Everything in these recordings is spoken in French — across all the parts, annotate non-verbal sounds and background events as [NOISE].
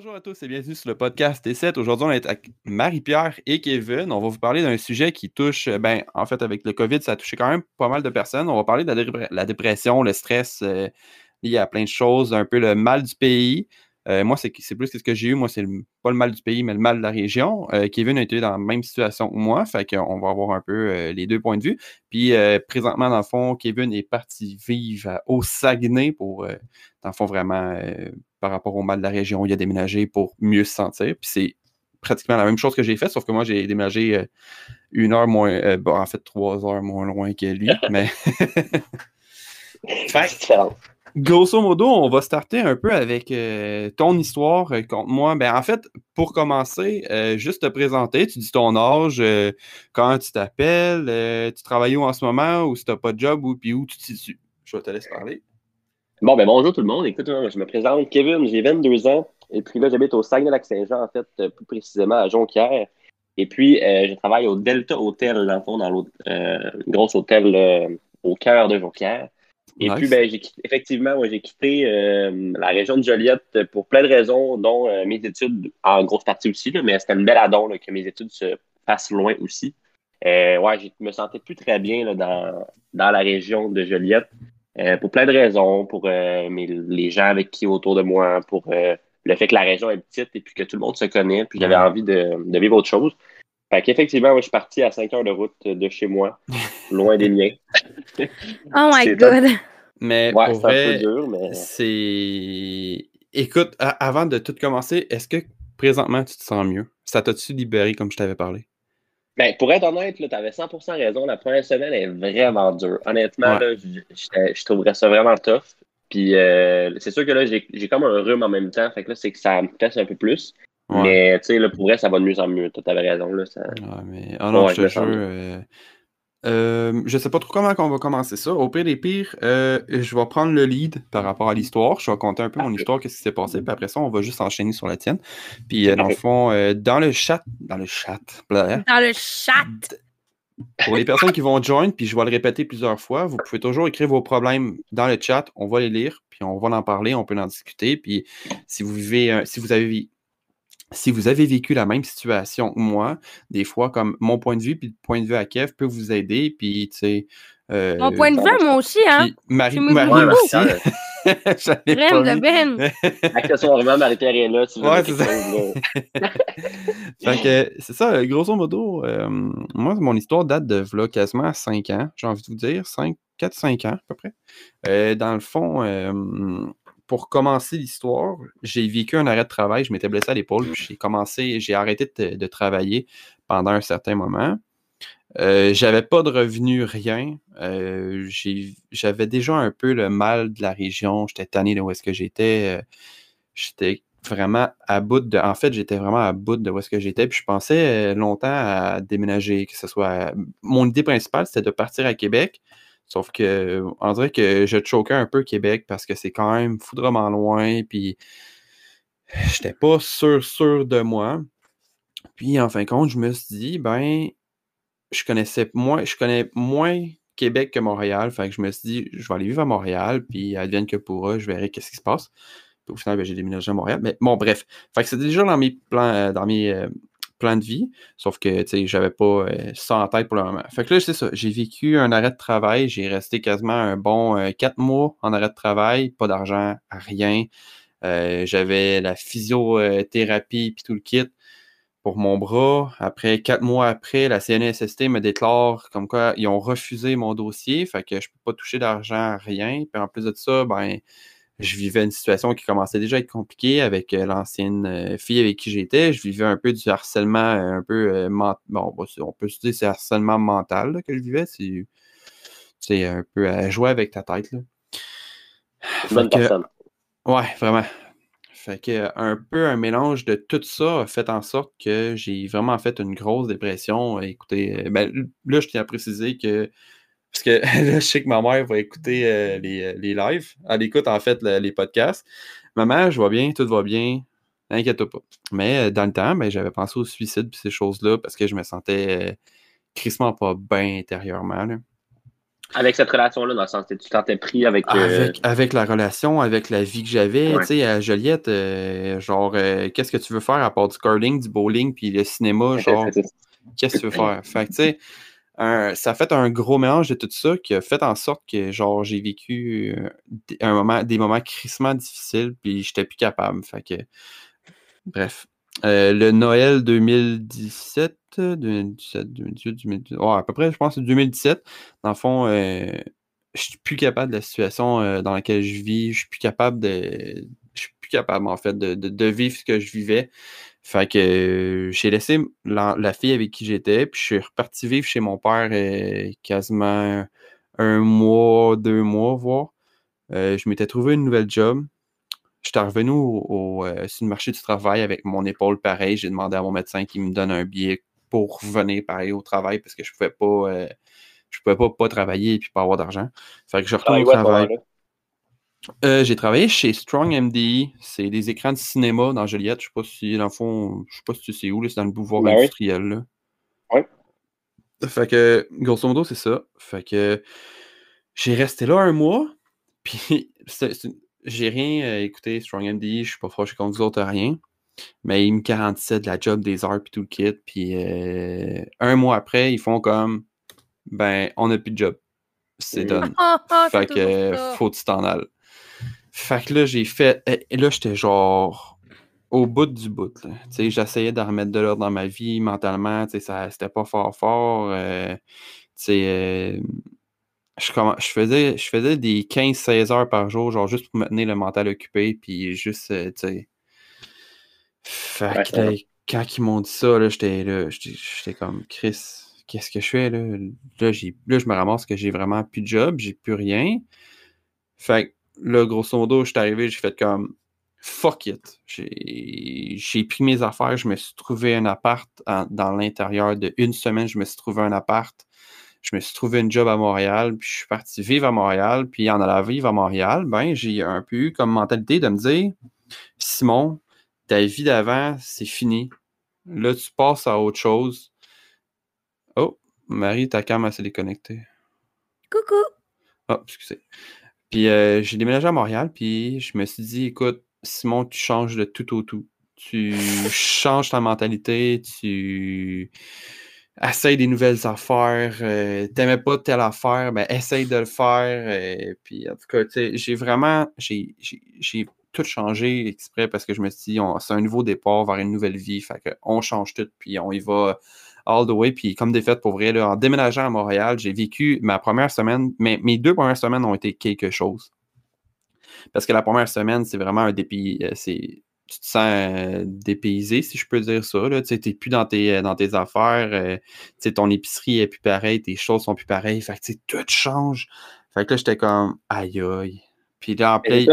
Bonjour à tous et bienvenue sur le podcast T7. Aujourd'hui, on est avec Marie-Pierre et Kevin. On va vous parler d'un sujet qui touche, ben, en fait, avec le COVID, ça a touché quand même pas mal de personnes. On va parler de la, dépression, le stress euh, lié à plein de choses, un peu le mal du pays. Euh, moi, c'est plus ce que j'ai eu. Moi, c'est pas le mal du pays, mais le mal de la région. Euh, Kevin a été dans la même situation que moi, fait qu'on va avoir un peu les deux points de vue. Puis présentement, dans le fond, Kevin est parti vivre au Saguenay pour, dans le fond, vraiment par rapport au mal de la région. Il a déménagé pour mieux se sentir. Puis c'est pratiquement la même chose que j'ai fait, sauf que moi, j'ai déménagé euh, une heure moins, euh, bon, en fait, trois heures moins loin que lui. [LAUGHS] mais. Grosso modo, on va starter un peu avec euh, ton histoire contre moi. Ben, en fait, pour commencer, juste te présenter, tu dis ton âge, quand tu t'appelles, tu travailles où en ce moment, ou si tu n'as pas de job, ou puis où tu te situes? Je te laisse parler. Bon, ben bonjour tout le monde. Écoute, je me présente Kevin, j'ai 22 ans. Et puis là, j'habite au Saguenay-Lac-Saint-Jean, en fait, euh, plus précisément à Jonquière. Et puis, euh, je travaille au Delta Hotel, dans le fond, dans l'autre euh, gros hôtel au cœur de Jonquière. Et puis, ben, j'ai effectivement, moi, j'ai quitté la région de Joliette pour plein de raisons, dont mes études, en grosse partie aussi, là, mais c'était une belle addon que mes études se passent loin aussi. ouais, je me sentais plus très bien là, dans, dans la région de Joliette. Euh, pour plein de raisons, pour euh, les gens avec qui autour de moi, pour euh, le fait que la région est petite et puis que tout le monde se connaît, puis j'avais envie de, vivre autre chose. Fait qu'effectivement, moi, je suis parti à 5 heures de route de chez moi, [LAUGHS] loin des miens. oh my god! Mais ouais, c'est un peu dur, mais. C'est. Écoute, avant de tout commencer, est-ce que présentement tu te sens mieux? Ça t'a-tu libéré comme je t'avais parlé? Ben, pour être honnête, tu avais 100% raison. La première semaine est vraiment dure. Honnêtement, je, trouverais ça vraiment tough. Puis euh, c'est sûr que là, j'ai comme un rhume en même temps. Fait que là, c'est que ça me casse un peu plus. Mais tu sais, là, pour vrai, ça va de mieux en mieux. Tu avais raison. Là, ça... Ouais, mais... Oh non, je te jure. Euh, je sais pas trop comment on va commencer ça. Au pire des pires, euh, je vais prendre le lead par rapport à l'histoire. Je vais compter un peu mon histoire, qu'est-ce qui s'est passé. Puis après ça, on va juste enchaîner sur la tienne. Puis euh, dans le fond, dans le chat, dans le chat, dans le chat. Pour les personnes qui vont join, puis je vais le répéter plusieurs fois, vous pouvez toujours écrire vos problèmes dans le chat. On va les lire, puis on va en parler, on peut en discuter. Puis si vous vivez, si vous avez si vous avez vécu la même situation que moi, des fois, comme mon point de vue, puis le point de vue à Kev peut vous aider, puis, tu sais... Euh, mon point de vue, moi aussi, hein? Marie, Marie aussi. [LAUGHS] J'aime de Ben. Accessoirement, [LAUGHS] Marie-Pierre est là, tu Ouais, c'est ça. [LAUGHS] fait que, c'est ça, grosso modo, euh, moi, mon histoire date de là, quasiment 5 ans, j'ai envie de vous dire, 5, 4-5 ans, à peu près. Euh, dans le fond, pour commencer l'histoire, j'ai vécu un arrêt de travail. Je m'étais blessé à l'épaule. J'ai commencé, j'ai arrêté de, travailler pendant un certain moment. Euh, j'avais pas de revenus, rien. Euh, j'avais déjà un peu le mal de la région. J'étais tanné de où est-ce que j'étais. Euh, j'étais vraiment à bout de. En fait, j'étais vraiment à bout de où est-ce que j'étais. Puis je pensais longtemps à déménager, que ce soit. Mon idée principale, c'était de partir à Québec. Sauf que on dirait que je choquais un peu Québec parce que c'est quand même foudrement loin, puis j'étais pas sûr, sûr de moi. Puis en fin de compte, je me suis dit, ben, je connaissais moins, je connais moins Québec que Montréal. Fait que je me suis dit, je vais aller vivre à Montréal, puis advienne que pourra, je verrai qu'est-ce qui se passe. Puis au final, ben, j'ai déménagé à Montréal. Mais bon, bref. Fait que c'était déjà dans mes plans, euh, dans mes, plein de vie, sauf que, tu sais, j'avais pas euh, ça en tête pour le moment. Fait que là, c'est ça, j'ai vécu un arrêt de travail, j'ai resté quasiment un bon euh, quatre mois en arrêt de travail, pas d'argent, rien. Euh, j'avais la physiothérapie puis tout le kit pour mon bras. Après, quatre mois après, la CNSST me déclare comme quoi ils ont refusé mon dossier, fait que je peux pas toucher d'argent, rien. Puis en plus de ça, ben je vivais une situation qui commençait déjà à être compliquée avec euh, l'ancienne euh, fille avec qui j'étais. Je vivais un peu du harcèlement, un peu euh, bon, on peut se dire c'est harcèlement mental que je vivais. C'est un peu à jouer avec ta tête. Là. Bonne personne. Ouais, vraiment. Fait que un peu un mélange de tout ça a fait en sorte que j'ai vraiment fait une grosse dépression. Écoutez, ben, là, je tiens à préciser que parce que [LAUGHS] là, je sais que ma mère va écouter euh, les, euh, les, lives. Elle écoute en fait les podcasts. Maman, je vois bien, tout va bien. N'inquiète pas. Mais euh, dans le temps, ben, j'avais pensé au suicide et ces choses-là parce que je me sentais crissement pas bien intérieurement. Avec cette relation-là, dans le sens que tu t'en pris avec, euh, avec, la relation, avec la vie que j'avais, tu sais, à Joliette, euh, genre, qu'est-ce que tu veux faire à part du curling, du bowling, puis le cinéma, [LAUGHS] genre, qu'est-ce que tu veux faire? Fait que, tu sais, ça a fait un gros mélange de tout ça qui a fait en sorte que genre j'ai vécu euh, un moment, des moments crissement difficiles, puis j'étais plus capable. Bref. Euh, le Noël 2017, 2017, 2018, 2018, à peu près, je pense, 2017. Dans le fond, euh, je suis plus capable de la situation dans laquelle je vis. Je suis plus capable de. Plus capable, en fait, de, de vivre ce que je vivais. Fait que euh, j'ai laissé la, fille avec qui j'étais, puis je suis reparti vivre chez mon père euh, quasiment un mois, deux mois, voire. Euh, je m'étais trouvé une nouvelle job. J'étais revenu au, sur le marché du travail avec mon épaule pareil. J'ai demandé à mon médecin qu'il me donne un billet pour venir pareil au travail parce que je pouvais pas je pouvais pas, pas travailler et puis pas avoir d'argent. Fait que je retourne au travail. Euh, j'ai travaillé chez Strong MD. C'est des écrans de cinéma dans Joliette. Je sais pas si, dans le fond, je sais pas si tu sais où, c'est dans le pouvoir ben industriel. Là. Ouais. Fait que, grosso modo, c'est ça. Fait que j'ai resté là un mois. [LAUGHS] Puis, j'ai rien euh, écouté, Strong MD. Je suis pas fâché contre vous autres, rien. Mais ils me garantissaient de la job, des heures, puis tout le kit. Puis, euh, un mois après, ils font comme, ben, on n'a plus de job. C'est done. [LAUGHS] fait que, faut que tu t'en ailles. Fait que là, j'ai fait. Et là, j'étais genre au bout du bout. J'essayais de remettre de l'ordre dans ma vie mentalement. Ça, c'était pas fort fort. Euh, euh, je, je, faisais, je faisais des 15-16 heures par jour, genre juste pour me tenir le mental occupé. Puis juste, euh, tu Fait que quand ils m'ont dit ça, j'étais là, j'étais comme Chris, qu'est-ce que je fais là? Là, là je me ramasse que j'ai vraiment plus de job, j'ai plus rien. Fait que là, grosso modo, je suis arrivé, j'ai fait comme fuck it. J'ai pris mes affaires, je me suis trouvé un appart dans l'intérieur de une semaine, je me suis trouvé un appart. Je me suis trouvé un job à Montréal, puis je suis parti vivre à Montréal, puis en allant vivre à Montréal, ben, j'ai un peu eu comme mentalité de me dire Simon, ta vie d'avant, c'est fini. Là, tu passes à autre chose. Oh, Marie, ta cam, s'est déconnectée. Coucou! Oh, excusez. Puis euh, j'ai déménagé à Montréal, puis je me suis dit, écoute, Simon, tu changes de tout au tout. Tu [LAUGHS] changes ta mentalité, tu essayes des nouvelles affaires. Euh, T'aimais pas telle affaire, ben essaye de le faire. Euh, puis en tout cas, j'ai vraiment, j'ai tout changé exprès parce que je me suis dit, c'est un nouveau départ vers une nouvelle vie. Fait qu'on change tout, puis on y va all the way. Puis comme des fêtes pour vrai, en déménageant à Montréal, j'ai vécu ma première semaine, mais mes deux premières semaines ont été quelque chose. Parce que la première semaine, c'est vraiment un dépi, euh, c'est tu te sens euh, dépaysé, si je peux dire ça. Tu n'es plus dans tes, euh, dans tes affaires. ton épicerie est plus pareille, tes choses sont plus pareilles. Fait que tout change. Fait que là, j'étais comme aïe aïe. Puis là, en play...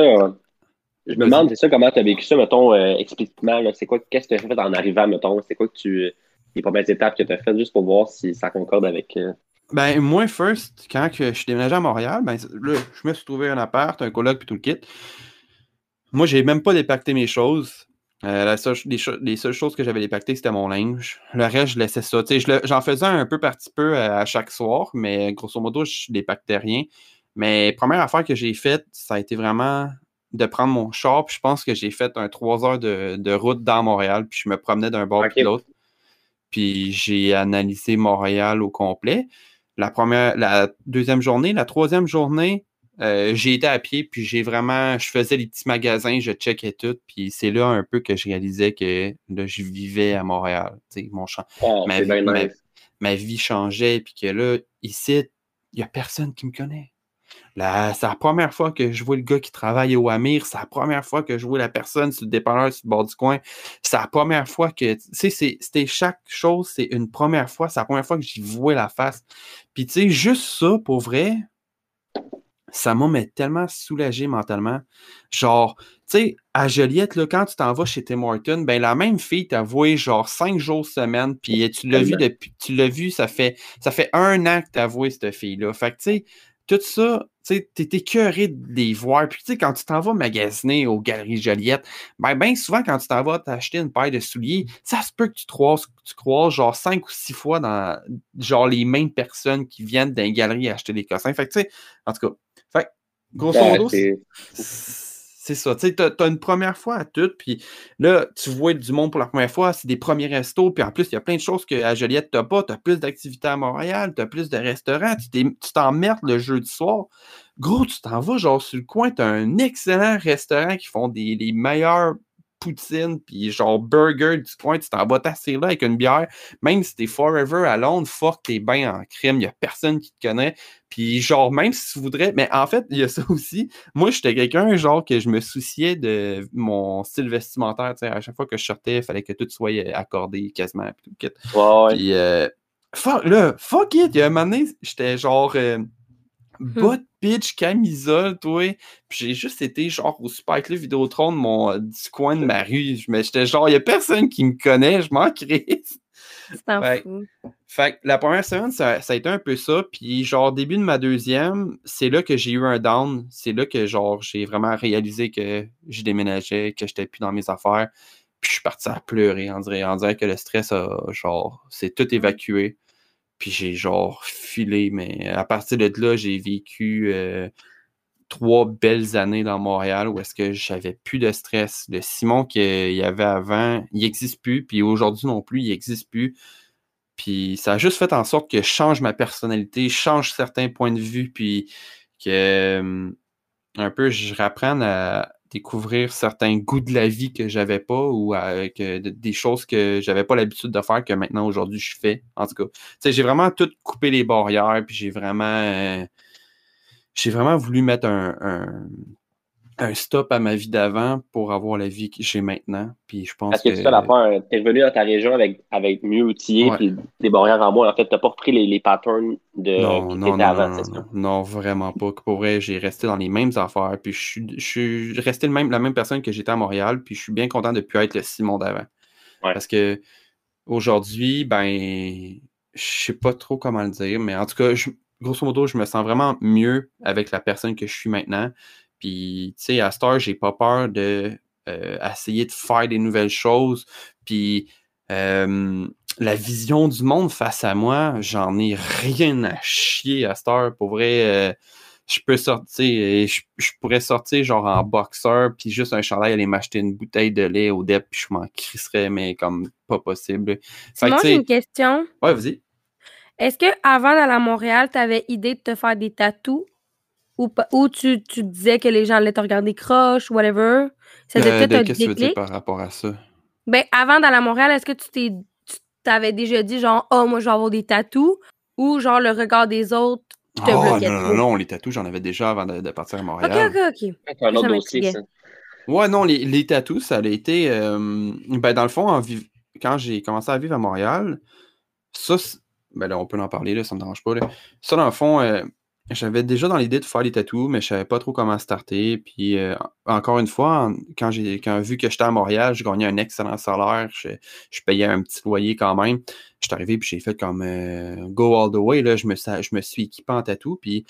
Je me demande, c'est ça, comment tu as vécu ça, mettons, explicitement. C'est quoi, qu'est-ce que tu as fait en arrivant, mettons? C'est quoi que tu les premières étapes que tu as faites juste pour voir si ça concorde avec. Euh, ben, moi, first, quand je suis déménagé à Montréal, ben, là, je me suis trouvé un appart, un coloc, puis tout le kit. Moi, j'ai même pas dépacté mes choses. Euh, les, seules choses que j'avais dépactées, c'était mon linge. Le reste, je laissais ça. J'en faisais un peu par petit peu à, chaque soir, mais grosso modo, je dépactais rien. Mais première affaire que j'ai faite, ça a été vraiment de prendre mon char. Puis je pense que j'ai fait un trois heures de, route dans Montréal, puis je me promenais d'un bord à l'autre puis j'ai analysé Montréal au complet. La première, la deuxième journée, la troisième journée, euh, j'ai été à pied, puis j'ai vraiment, je faisais les petits magasins, je checkais tout, puis c'est là un peu que je réalisais que là, je vivais à Montréal. Mon champ, ah, ma, vie changeait, puis que là, ici, il n'y a personne qui me connaît c'est la première fois que je vois le gars qui travaille au Amir. C'est la première fois que je vois la personne sur le dépanneur sur le bord du coin. C'est la première fois que, tu sais, c'était chaque chose, c'est une première fois. C'est la première fois que j'y vois la face. Puis, tu sais, juste ça, pour vrai, ça m'a tellement soulagé mentalement. Genre, tu sais, à Joliette, là, quand tu t'en vas chez Tim Horton, ben la même fille t'a voué genre cinq jours semaine, puis tu l'as vu depuis, tu l'as vu, ça fait ça fait un an que t'as voué cette fille-là. Fait que tu sais, tout ça, tu sais, t'es écœuré de les voir. Puis, tu sais, quand tu t'en vas magasiner aux Galeries Joliette, ben, ben souvent, quand tu t'en vas t'acheter une paire de souliers, ça se peut que tu croises, tu croises genre cinq ou six fois dans, genre, les mêmes personnes qui viennent d'un galerie acheter des cossins. Fait que, tu sais, en tout cas, fait, grosso ben, modo, c'est ça. Tu sais, t'as une première fois à tout, puis là, tu vois du monde pour la première fois, c'est des premiers restos, puis en plus, il y a plein de choses qu'à Joliette, t'as pas. T'as plus d'activités à Montréal, t'as plus de restaurants, tu t'emmerdes le jeudi soir. Gros, tu t'en vas genre sur le coin, t'as un excellent restaurant qui font des, les meilleurs poutine, puis genre burger du coin, tu t'en vas tasser là avec une bière. Même si t'es forever à Londres, fuck, t'es bien en crime, il a personne qui te connaît. Puis genre, même si tu voudrais, mais en fait, il y a ça aussi. Moi, j'étais quelqu'un, genre, que je me souciais de mon style vestimentaire, tu sais, à chaque fois que je sortais, il fallait que tout soit accordé quasiment, puis tout. Puis, euh, fuck, là, fuck it, il y a un moment donné, j'étais genre... Euh, Bot pitch camisole, toi. Puis j'ai juste été genre au Super Club Vidéotron de mon, euh, du coin de ma rue. J'étais genre, il n'y a personne qui me connaît, je m'en [LAUGHS] crise. Fait, fait que la première semaine, ça, a été un peu ça. Puis genre, début de ma deuxième, c'est là que j'ai eu un down. C'est là que genre, j'ai vraiment réalisé que je déménageais, que j'étais plus dans mes affaires. Puis je suis parti à pleurer. On dirait, on dirait que le stress a genre, c'est tout évacué. Puis j'ai genre filé, mais à partir de là, j'ai vécu euh, trois belles années dans Montréal où est-ce que j'avais plus de stress. Le Simon qu'il y avait avant, il n'existe plus, puis aujourd'hui non plus, il n'existe plus. Puis ça a juste fait en sorte que je change ma personnalité, je change certains points de vue, puis que euh, un peu je rapprenne à, découvrir certains goûts de la vie que j'avais pas ou avec des choses que j'avais pas l'habitude de faire que maintenant aujourd'hui je fais. En tout cas, j'ai vraiment tout coupé les barrières puis j'ai vraiment euh, j'ai vraiment voulu mettre un stop à ma vie d'avant pour avoir la vie que j'ai maintenant. Puis je pense Parce que, que... tu fais l'affaire, t'es revenu dans ta région avec, avec mieux outillé puis des barrières en moins. En fait, t'as pas repris les, les patterns de non, non, non, avant, non, non, vraiment pas. Pour vrai, j'ai resté dans les mêmes affaires. Puis je suis, je suis resté le même, la même personne que j'étais à Montréal. Puis je suis bien content de plus être le Simon d'avant. Parce que aujourd'hui, ben, je sais pas trop comment le dire, mais en tout cas, grosso modo, je me sens vraiment mieux avec la personne que je suis maintenant. Puis, tu sais, à cette heure, j'ai pas peur de euh, essayer de faire des nouvelles choses. Puis, euh, la vision du monde face à moi, j'en ai rien à chier à cette heure. Pour vrai, euh, je peux sortir, je, je, pourrais sortir genre en boxeur, puis juste un chandail, aller m'acheter une bouteille de lait au DEP, puis je m'en crisserais, mais comme pas possible. Moi, j'ai une question. Ouais, vas-y. Est-ce que avant d'aller à Montréal, tu avais idée de te faire des tatous? Ou, ou tu, tu, disais que les gens allaient te regarder croche, whatever. C'était euh, peut-être un Qu'est-ce que tu veux dire par rapport à ça? Ben, avant d'aller à Montréal, est-ce que tu t'es tu t'avais déjà dit genre, oh, moi, je vais avoir des tatous ou genre le regard des autres te oh, bloquait non, non, non, les tatous, j'en avais déjà avant de, partir à Montréal. Ok, ok, ok. C'est un autre dossier, ça. Ouais, non, les, les tatous, ça a été. Euh, ben, dans le fond, en quand j'ai commencé à vivre à Montréal, ça, ben là, on peut en parler, là, ça me dérange pas. Là. Ça, dans le fond, euh, j'avais déjà dans l'idée de faire des tatous, mais je savais pas trop comment starter. Puis euh, encore une fois, quand j'ai quand vu que j'étais à Montréal, je gagnais un excellent salaire, je, je payais un petit loyer quand même. Je suis arrivé puis j'ai fait comme euh, go all the way. Là, je me, je me suis équipé en tatou. Puis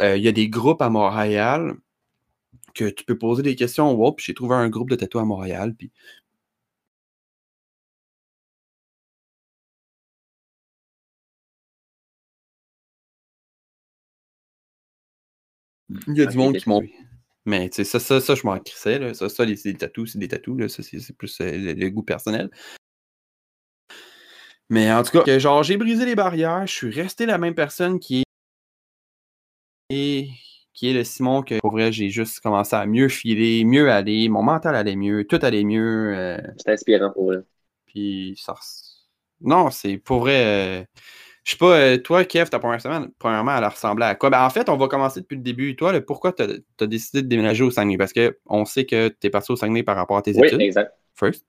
euh, il y a des groupes à Montréal que tu peux poser des questions. Wow, puis j'ai trouvé un groupe de tatou à Montréal. Puis Il y a du monde qui m'ont. Mais tu sais, ça, ça, ça, je m'en crissais. Là. Ça, ça, les, des tatous, c'est des tatous. Là. Ça, c'est plus euh, le, goût personnel. Mais en tout cas, genre, j'ai brisé les barrières. Je suis resté la même personne qui est. qui est le Simon que pour vrai, j'ai juste commencé à mieux filer, mieux aller. Mon mental allait mieux, tout allait mieux. Euh... C'est inspirant pour vrai. Puis ça. Non, c'est pour vrai. Euh, je sais pas, euh, toi, Kev, ta première semaine, premièrement, elle ressemblait à quoi? Ben, en fait, on va commencer depuis le début. Toi, pourquoi tu as, décidé de déménager au Saguenay? Parce qu'on sait que tu es parti au Saguenay par rapport à tes études. Oui, exact. First.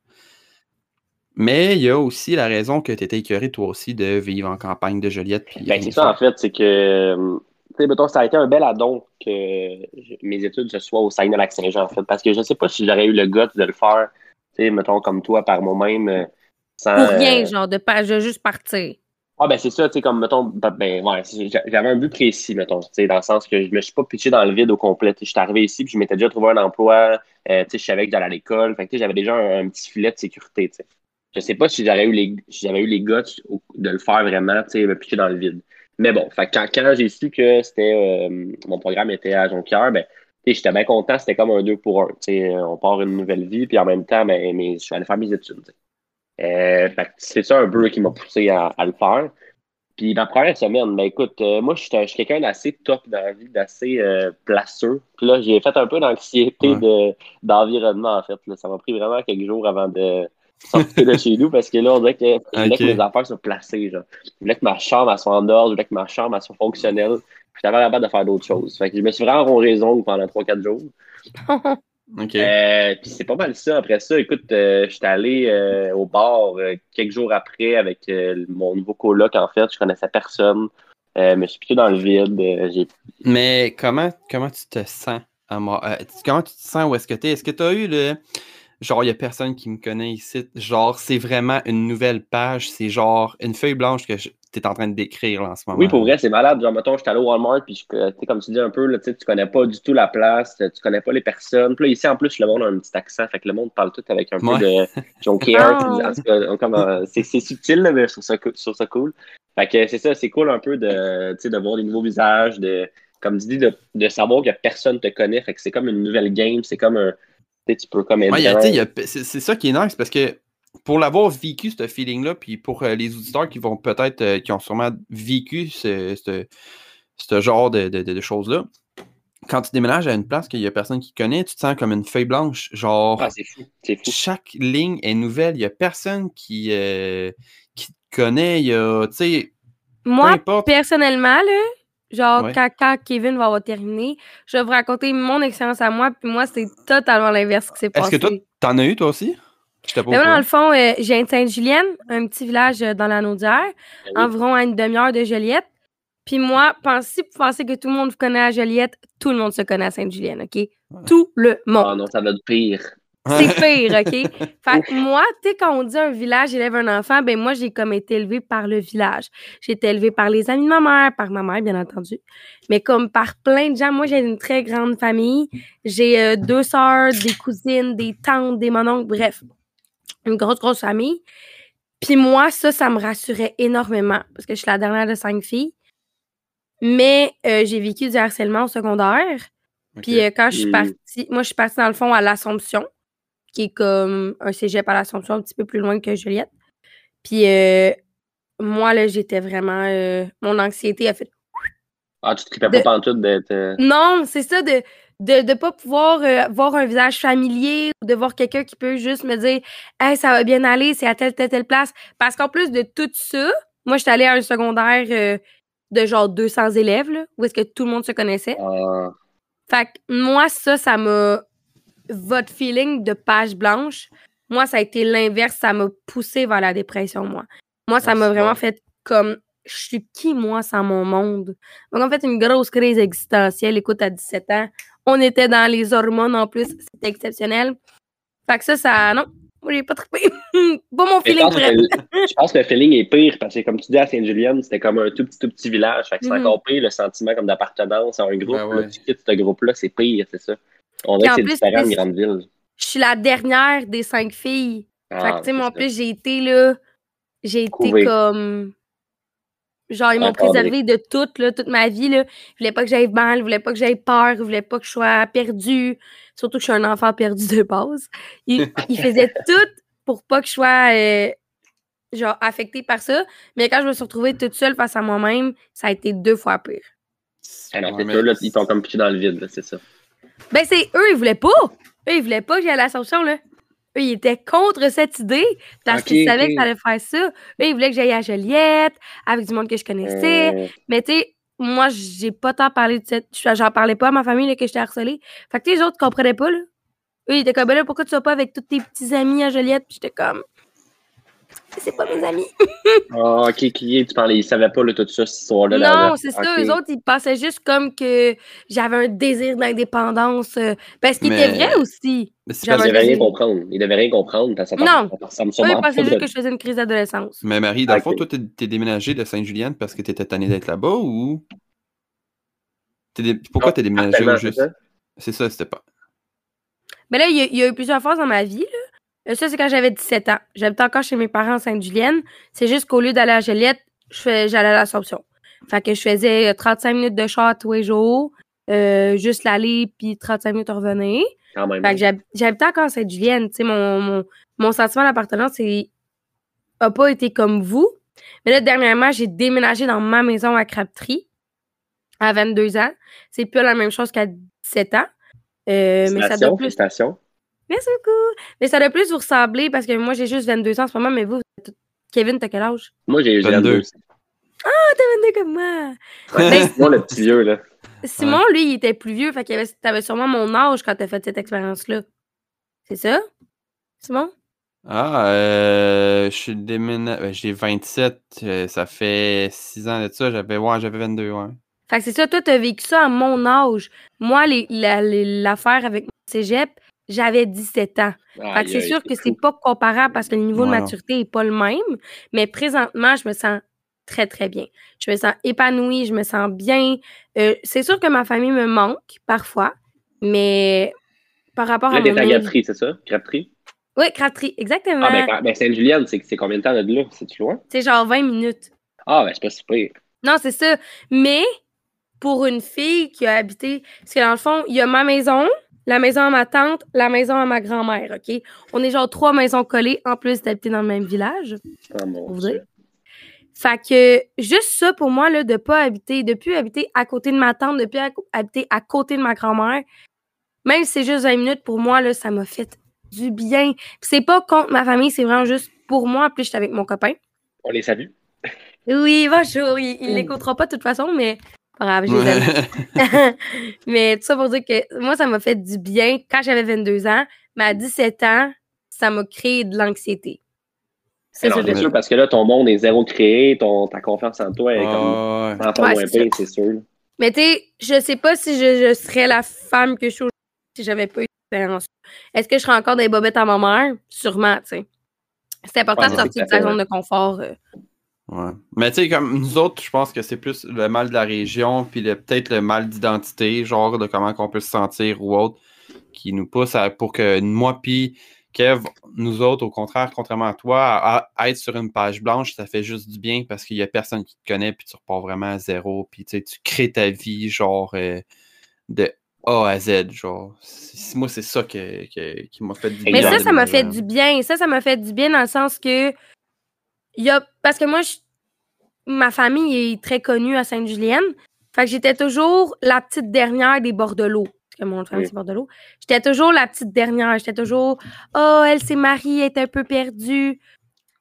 Mais il y a aussi la raison que tu étais écœuré, toi aussi, de vivre en campagne de Joliette. Ben, c'est ça, en fait, c'est que. Tu sais, ça a été un bel addon que mes études se soient au Saguenay-Lac-Saint-Jean, en fait. Parce que je sais pas si j'aurais eu le goût de le faire, tu sais, mettons, comme toi, par moi-même. Euh, sans, Pour rien, euh, genre, de, pas, juste partir. Ah, ben c'est ça, tu sais, comme, mettons, ben, ben ouais, j'avais un but précis, mettons, tu sais, dans le sens que je me suis pas pitché dans le vide au complet. Je suis arrivé ici, puis je m'étais déjà trouvé un emploi, euh, tu sais, je savais que j'allais à l'école, fait que, j'avais déjà un, petit filet de sécurité, tu sais. Je sais pas si j'aurais eu les, si j'avais eu les guts de le faire vraiment, tu sais, me pitcher dans le vide. Mais bon, fait quand, quand j'ai su que c'était, euh, mon programme était à Jonquière, ben, j'étais bien content, c'était comme un deux pour un, tu sais, on part une nouvelle vie, puis en même temps, ben, mes- je suis allé faire mes études. Euh, fait que c'est ça un peu qui m'a poussé à, à le faire. Puis ma première semaine, ben écoute, euh, moi je suis quelqu'un d'assez top dans la vie, d'assez euh, placeux. Puis là, j'ai fait un peu d'anxiété Ouais. de, d'environnement en fait. Là. Ça m'a pris vraiment quelques jours avant de sortir de chez nous parce que là, on dirait que je voulais que mes affaires soient placées. Genre. Je voulais que ma chambre elle soit en ordre, je voulais que ma chambre elle soit fonctionnelle. Puis j'avais capable de faire d'autres choses. Fait que je me suis vraiment rongé les ongles pendant 3-4 jours. [LAUGHS] OK. Euh, puis c'est pas mal ça. Après ça, écoute, euh, j'étais allé euh, au bar euh, quelques jours après avec mon nouveau coloc, en fait. Je connaissais personne. Euh, me suis plutôt dans le vide. Mais comment, comment tu te sens à moi? comment tu te sens où est-ce que tu es? Est-ce que tu as eu le. Genre, il n'y a personne qui me connaît ici? Genre, c'est vraiment une nouvelle page? C'est genre une feuille blanche que tu es en train de décrire là, en ce moment. Oui, pour vrai, c'est malade. Genre, mettons, j'étais allé au Walmart, puis je- tu sais, comme tu dis un peu, là, tu sais, tu connais pas du tout la place, tu connais pas les personnes. Puis là, ici, en plus, le monde a un petit accent, fait que le monde parle tout avec un Ouais. peu de [LAUGHS] tout cas, comme, euh, c'est, c'est subtil, là, mais je trouve ça, je trouve ça cool. Fait que c'est ça, c'est cool un peu de, tu sais, de voir des nouveaux visages, de, comme tu dis, de, de savoir que personne te connaît. Fait que c'est comme une nouvelle game, c'est comme un. Tu sais, tu peux comme Ouais, c'est ça qui est nice parce que pour l'avoir vécu, ce feeling-là, puis pour euh, les auditeurs qui vont peut-être, euh, qui ont sûrement vécu ce, ce- ce genre de, de- de- de choses-là, quand tu déménages à une place qu'il n'y a personne qui connaît, tu te sens comme une feuille blanche. Genre, Ah, c'est fou. C'est fou. chaque ligne est nouvelle. Il n'y a personne qui, euh, qui te connaît. Il y a, tu sais, Moi, importe. personnellement, là, genre, Ouais. quand, quand Kevin va avoir terminé, je vais vous raconter mon expérience à moi, puis moi, c'est totalement l'inverse qui s'est Est-ce passé. que toi, t'en as eu toi aussi? Moi, dans le fond, euh, je viens de Sainte-Julienne, un petit village euh, dans la Naudière, oui. environ à une demi-heure de Joliette. Puis moi, pensez, vous pensez que tout le monde vous connaît à Joliette, tout le monde se connaît à Sainte-Julienne, OK? Tout le monde. Ah non, ça va être pire. C'est pire, OK? [LAUGHS] Fait que moi, tu sais, quand on dit un village élève un enfant, ben moi, j'ai comme été élevée par le village. J'ai été élevée par les amis de ma mère, par ma mère, bien entendu. Mais comme par plein de gens, moi, j'ai une très grande famille. J'ai euh, deux sœurs, des cousines, des tantes, des mononcles, bref. Une grosse, grosse famille. Puis moi, ça, ça me rassurait énormément parce que je suis la dernière de cinq filles. Mais euh, j'ai vécu du harcèlement au secondaire. Puis euh, quand je suis partie, moi, je suis partie dans le fond à l'Assomption, qui est comme un cégep à l'Assomption, un petit peu plus loin que Juliette. Puis euh, moi, là, j'étais vraiment. euh, mon anxiété a fait. Ah, tu te tripais De- pas pantoute d'être. Non, c'est ça, de de de pas pouvoir euh, voir un visage familier ou de voir quelqu'un qui peut juste me dire Hey, ça va bien aller, c'est à telle, telle, telle place. Parce qu'en plus de tout ça, moi, j'étais allée à un secondaire euh, de genre 200 élèves, là, où est-ce que tout le monde se connaissait. ah, Fait que moi, ça, ça m'a. Votre feeling de page blanche, moi, ça a été l'inverse. Ça m'a poussé vers la dépression, moi. Moi, ça Ah, m'a vraiment fait comme. Je suis qui, moi, sans mon monde? Donc, en fait, une grosse crise existentielle. Écoute, à 17 ans, on était dans les hormones en plus. C'était exceptionnel. Fait que ça, ça. Non, moi, j'ai pas trippé. [LAUGHS] pas mon feeling je pense que le feeling est pire parce que, comme tu dis, à Sainte-Julienne, c'était comme un tout petit, tout petit village. Fait que c'est Mhm. encore pire le sentiment comme d'appartenance à un groupe. Ben Là, ouais. tu quittes ce groupe-là, c'est pire, c'est ça. On dirait que en c'est plus, différent de grande ville. Je suis la dernière des cinq filles. Ah, fait que, tu sais, moi, en plus, j'ai été là. J'ai été comme. Genre, ils m'ont préservé de tout, là, toute ma vie, là. Ils voulaient pas que j'aille mal, ils voulaient pas que j'aille peur, ils voulaient pas que je sois perdue. Surtout que je suis un enfant perdu de base. Ils, [LAUGHS] ils faisaient tout pour pas que je sois, euh, genre, affectée par ça. Mais quand je me suis retrouvée toute seule face à moi-même, ça a été deux fois pire. Ah non, Ouais, c'est là, ils t'ont comme pitché dans le vide, là, c'est ça. Ben, c'est eux, ils voulaient pas. Eux, ils voulaient pas que j'aille à l'Assomption, là. Eux, ils étaient contre cette idée parce Ok, qu'ils savaient que ça allait faire ça. Eux, ils voulaient que j'aille à Joliette, avec du monde que je connaissais. Euh, Mais tu sais, moi, j'ai pas tant parlé de cette. J'en parlais pas à ma famille là, que j'étais harcelée. Fait que tu sais, les autres comprenaient pas, là. Eux, ils étaient comme, ben là, pourquoi tu vas pas avec tous tes petits amis à Joliette? Puis j'étais comme. C'est pas mes amis. [LAUGHS] Ah, ok, qui tu parlais, ils savaient pas là, tout ça, cette histoire-là. là, non, c'est ça. Eux autres, ils pensaient juste comme que j'avais un désir d'indépendance. euh, parce qu'il était vrai aussi. Mais c'est J'avais parce Ils que- devaient rien comprendre. Ils devaient rien comprendre parce que ça Non. ça ils pensaient juste que je faisais une crise d'adolescence. Mais Marie, dans le fond, toi, t'es t'es déménagé de Sainte-Julienne parce que t'étais tanné d'être là-bas ou. T'es dé- Pourquoi Non, t'es déménagé Tellement, au c'est juste? ça? C'est ça, c'était pas. Mais là, il y, y a eu plusieurs phases dans ma vie. Là. Euh, Ça, c'est quand j'avais 17 ans. J'habitais encore chez mes parents en Sainte-Julienne. C'est juste qu'au lieu d'aller à Joliette, j'allais à l'Assomption. Fait que je faisais euh, 35 minutes de char tous les jours, euh, juste l'aller, puis 35 minutes revenir. Quand même. Fait que j'hab- j'habitais encore en Sainte-Julienne. Tu sais, mon, mon, mon sentiment d'appartenance c'est- a pas été comme vous. Mais là, dernièrement, j'ai déménagé dans ma maison à Crabtree à 22 ans. C'est plus la même chose qu'à 17 ans. Euh, mais ça plus félicitations. Merci beaucoup. Mais ça doit plus vous ressembler parce que moi, j'ai juste 22 ans en ce moment, mais vous, Kevin, t'as quel âge? Moi, j'ai j'ai 22. 22. Ah, t'as 22 comme moi. Ouais, Ben, c'est moi le petit vieux, là. Simon, lui, il était plus vieux, fait que t'avais sûrement mon âge quand t'as fait cette expérience-là. C'est ça? Simon? Ah, euh, je suis déménagé. J'ai 27. euh, ça fait 6 ans de ça. J'avais ouais, j'avais 22, ouais. Fait que c'est ça, toi, t'as vécu ça à mon âge. Moi, les- la- les- l'affaire avec mon cégep, j'avais 17 ans. Fait que c'est sûr que c'est pas comparable parce que le niveau de maturité est pas le même. Mais présentement, je me sens très, très bien. Je me sens épanouie, je me sens bien. Euh, c'est sûr que ma famille me manque parfois, mais par rapport Là, à mon... Grapperie, c'est ça? Grapperie? Oui, Crabtree, exactement. Ah, ben, ben Sainte-Julienne, c'est combien de temps de là? C'est-tu loin? C'est genre 20 minutes. Ah, ben, c'est pas si pire. Non, c'est ça. Mais pour une fille qui a habité, parce que dans le fond, il y a ma maison, la maison à ma tante, la maison à ma grand-mère, OK? On est genre trois maisons collées en plus d'habiter dans le même village. Ah, mon Dieu. Fait que juste ça pour moi, là, de pas habiter, de plus habiter à côté de ma tante, de plus habiter à côté de ma grand-mère, même si c'est juste 20 minutes, pour moi, là, ça m'a fait du bien. C'est pas contre ma famille, c'est vraiment juste pour moi. Puis j'étais avec mon copain. On les salue. Oui, bonjour. Il, il Mm. l'écoutera pas de toute façon, mais pas grave, je les aime. mais tout ça pour dire que moi, ça m'a fait du bien quand j'avais 22 ans. Mais à 17 ans, ça m'a créé de l'anxiété. C'est sûr, parce que là, ton monde est zéro créé, ton, ta confiance en toi est comme Ah, ouais. Ouais, c'est sûr. Mais tu sais, je sais pas si je, je serais la femme que je suis aujourd'hui si j'avais pas eu cette expérience. Est-ce que je serais encore des bobettes à ma mère? Sûrement, tu sais. C'est important Ouais, de sortir de sa zone de confort. euh. Ouais. Mais tu sais, comme nous autres, je pense que c'est plus le mal de la région, puis le- peut-être le mal d'identité, genre de comment qu'on peut se sentir ou autre, qui nous pousse à, pour que moi puis Kev, nous autres, au contraire, contrairement à toi, à, à être sur une page blanche, ça fait juste du bien parce qu'il y a personne qui te connaît, puis tu repars vraiment à zéro, puis tu sais, tu crées ta vie, genre, euh, de A à Z, genre. Moi, c'est ça que, que- qui m'a fait du bien. Mais ça, ça m'a fait du bien. Ça, ça m'a fait du bien dans le sens que. Il y a, parce que moi, je- ma famille est très connue à Sainte-Julienne. Fait que j'étais toujours la petite dernière des bordelots. Parce que mon famille, c'est bordelot. J'étais toujours la petite dernière. J'étais toujours, oh, elle s'est mariée, elle est un peu perdue.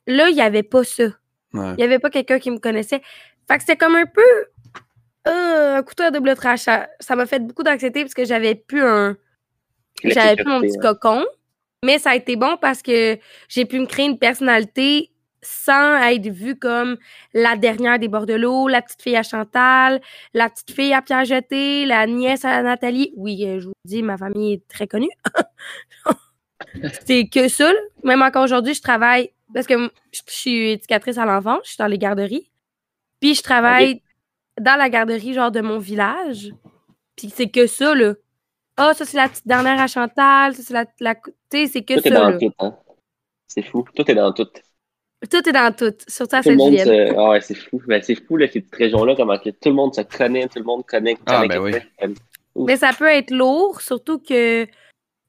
Là, il n'y avait pas ça. Ouais. Il n'y avait pas quelqu'un qui me connaissait. Fait que c'était comme un peu euh, un couteau à double tranchant. Ça m'a fait beaucoup d'anxiété parce que j'avais plus un. J'avais plus mon petit cocon. Mais ça a été bon parce que j'ai pu me créer une personnalité sans être vue comme la dernière des bordelots, la petite fille à Chantal, la petite fille à Pierre Jeté, la nièce à Nathalie. Oui, euh, je vous dis, ma famille est très connue. [LAUGHS] C'est que ça. là. Même encore aujourd'hui, je travaille parce que je suis éducatrice à l'enfance, je suis dans les garderies. Puis je travaille dans la garderie genre de mon village. Puis c'est que ça là. Ah, ça c'est la petite dernière à Chantal, ça c'est la, la tu sais, c'est que Tout est dans là. tout, hein. C'est fou. Tout est dans tout. Tout est dans tout, surtout à Tout le monde Sainte-Julienne. se... Ah ouais, c'est fou. Ben, c'est fou, là, ces petites régions-là, comment que tout le monde se connaît, tout le monde connaît. Ah, ben quelqu'un. Mais ça peut être lourd, surtout que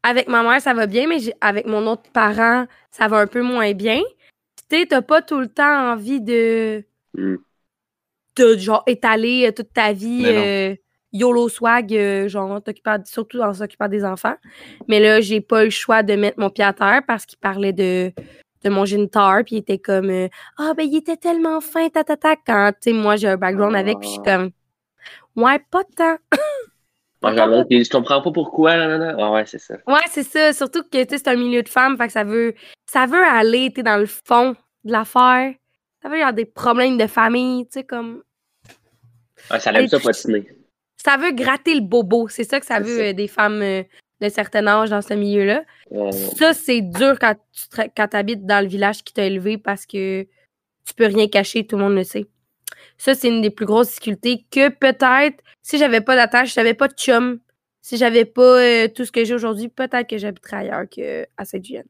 avec ma mère, ça va bien, mais avec mon autre parent, ça va un peu moins bien. Tu sais, t'as pas tout le temps envie de, Hmm. de genre étaler euh, toute ta vie euh, YOLO swag, euh, genre surtout en s'occupant des enfants. Mais là, j'ai pas eu le choix de mettre mon pied à terre parce qu'il parlait de de mon géniteur, puis il était comme euh, ah ben il était tellement fin ta ta ta quand tu sais moi j'ai un background avec puis je suis comme ouais pas tant [LAUGHS] Moi, je comprends pas pourquoi, là, là, là? Ah ouais, c'est ça. Ouais, c'est ça. Surtout que tu sais, c'est un milieu de femmes, fait que ça veut, ça veut aller, t'es dans le fond de l'affaire. Ça veut dire des problèmes de famille, tu sais, comme. Ah, ça aime ça patiner. Ça veut gratter le bobo. C'est ça que ça veut ça. euh, des femmes euh, d'un certain âge dans ce milieu-là. Euh, Ça, c'est dur quand tu quand habites dans le village qui t'a élevé parce que tu peux rien cacher, tout le monde le sait. Ça, c'est une des plus grosses difficultés que peut-être, si j'avais pas d'attache, si j'avais pas de chum, si j'avais pas euh, tout ce que j'ai aujourd'hui, peut-être que j'habiterais ailleurs qu'à cette jeune.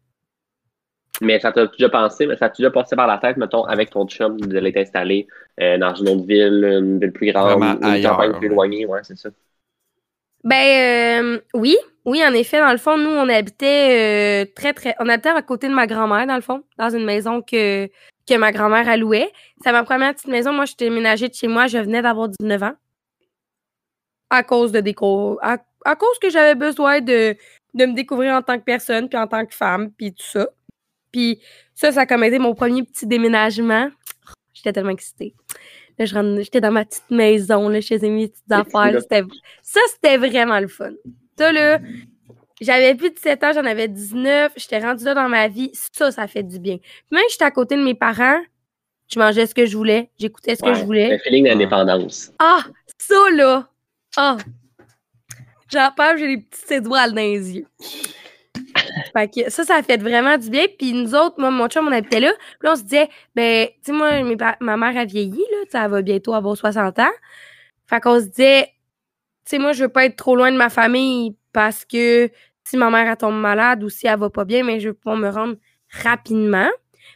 mais ça t'a déjà pensé, mais ça t'a déjà passé par la tête, mettons, avec ton chum, vous allez t'installer euh, dans une autre ville, une ville plus grande, Vraiment une ailleurs, campagne plus éloignée, ouais, c'est ça. Ben euh, oui, oui, en effet, dans le fond, nous, on habitait euh, très, très. On habitait à côté de ma grand-mère, dans le fond, dans une maison que, que ma grand-mère allouait. C'est ma première petite maison. Moi, je suis déménagée de chez moi, je venais d'avoir 19 ans. À cause de déco. À, à cause que j'avais besoin de, de me découvrir en tant que personne, puis en tant que femme, puis tout ça. Puis ça, ça a comme été mon premier petit déménagement. J'étais tellement excitée. Là, je rentre- j'étais dans ma petite maison, là, je faisais mes petites affaires. ça, c'était vraiment le fun. Ça, là, j'avais plus de 17 ans, j'en avais 19. J'étais rendue là dans ma vie. Ça, ça fait du bien. Puis même j'étais à côté de mes parents, je mangeais ce que je voulais, j'écoutais ce que je voulais. Le feeling d'indépendance. Ah, ça, là! Ah! J'en parle, j'ai les petites étoiles dans les yeux. Fait que ça, ça a fait vraiment du bien. Puis nous autres, moi, mon chum, on habitait là. Puis là, on se disait, ben, tu sais, moi, mes ma mère a vieilli, là. Elle va bientôt avoir 60 ans. Fait qu'on se disait, tu sais, moi, je veux pas être trop loin de ma famille parce que si ma mère elle tombe malade ou si elle va pas bien, mais je veux pouvoir me rendre rapidement.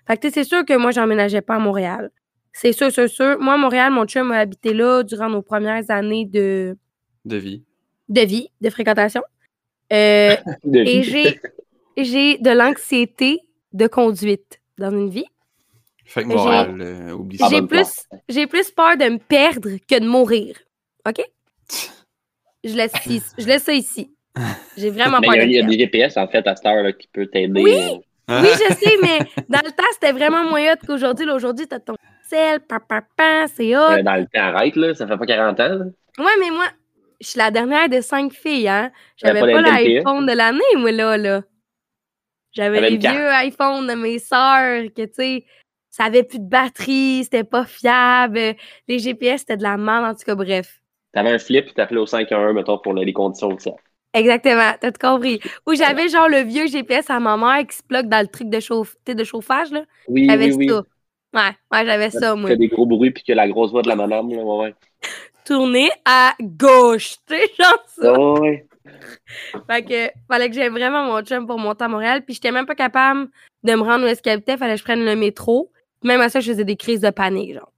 Fait que, tu sais, c'est sûr que moi, j'emménageais pas à Montréal. C'est sûr, c'est sûr. Moi, à Montréal, mon chum a habité là durant nos premières années de, De vie. de vie, de fréquentation. Euh, [LAUGHS] De et j'ai, j'ai de l'anxiété de conduite dans une vie. Fait que J'ai- Montréal, euh, oublie ça. j'ai plus, j'ai plus peur de me perdre que de mourir. OK? Je laisse, ici- je laisse ça ici. J'ai vraiment Mais peur il y a, de y a des. GPS, en fait, à cette heure, là, qui peut t'aider. Oui! euh? Oui, je sais, mais dans le temps, c'était vraiment moins hot qu'aujourd'hui. Là, Aujourd'hui, t'as ton sel, pa, pa, pa, c'est hot. euh, dans le temps, arrête, là. Ça fait pas 40 ans, là. Ouais, mais moi, je suis la dernière de cinq filles, hein. J'avais pas pas l'iPhone de l'année, moi, là, là. J'avais les vieux iPhones de mes sœurs, que, tu sais, ça avait plus de batterie, c'était pas fiable. Les GPS, c'était de la merde, en tout cas, bref. T'avais un flip, t'appelais au 511, mettons, pour les conditions de ça. Exactement, t'as tout compris. Ou j'avais, genre, le vieux GPS à ma mère qui se bloque dans le truc de, chauffe... de chauffage, là. Oui, J'avais oui, oui. ça. Ouais, ouais, j'avais ça, moi. fait des gros bruits, puis que la grosse voix de la madame, là, ouais, ouais. Tourner à gauche, tu sais, genre ça. Ouais. Fait que fallait que j'aie vraiment mon chum pour monter à Montréal. Puis j'étais même pas capable de me rendre où est-ce qu'il habitait. Fallait que je prenne le métro. Même à ça, je faisais des crises de panique, genre.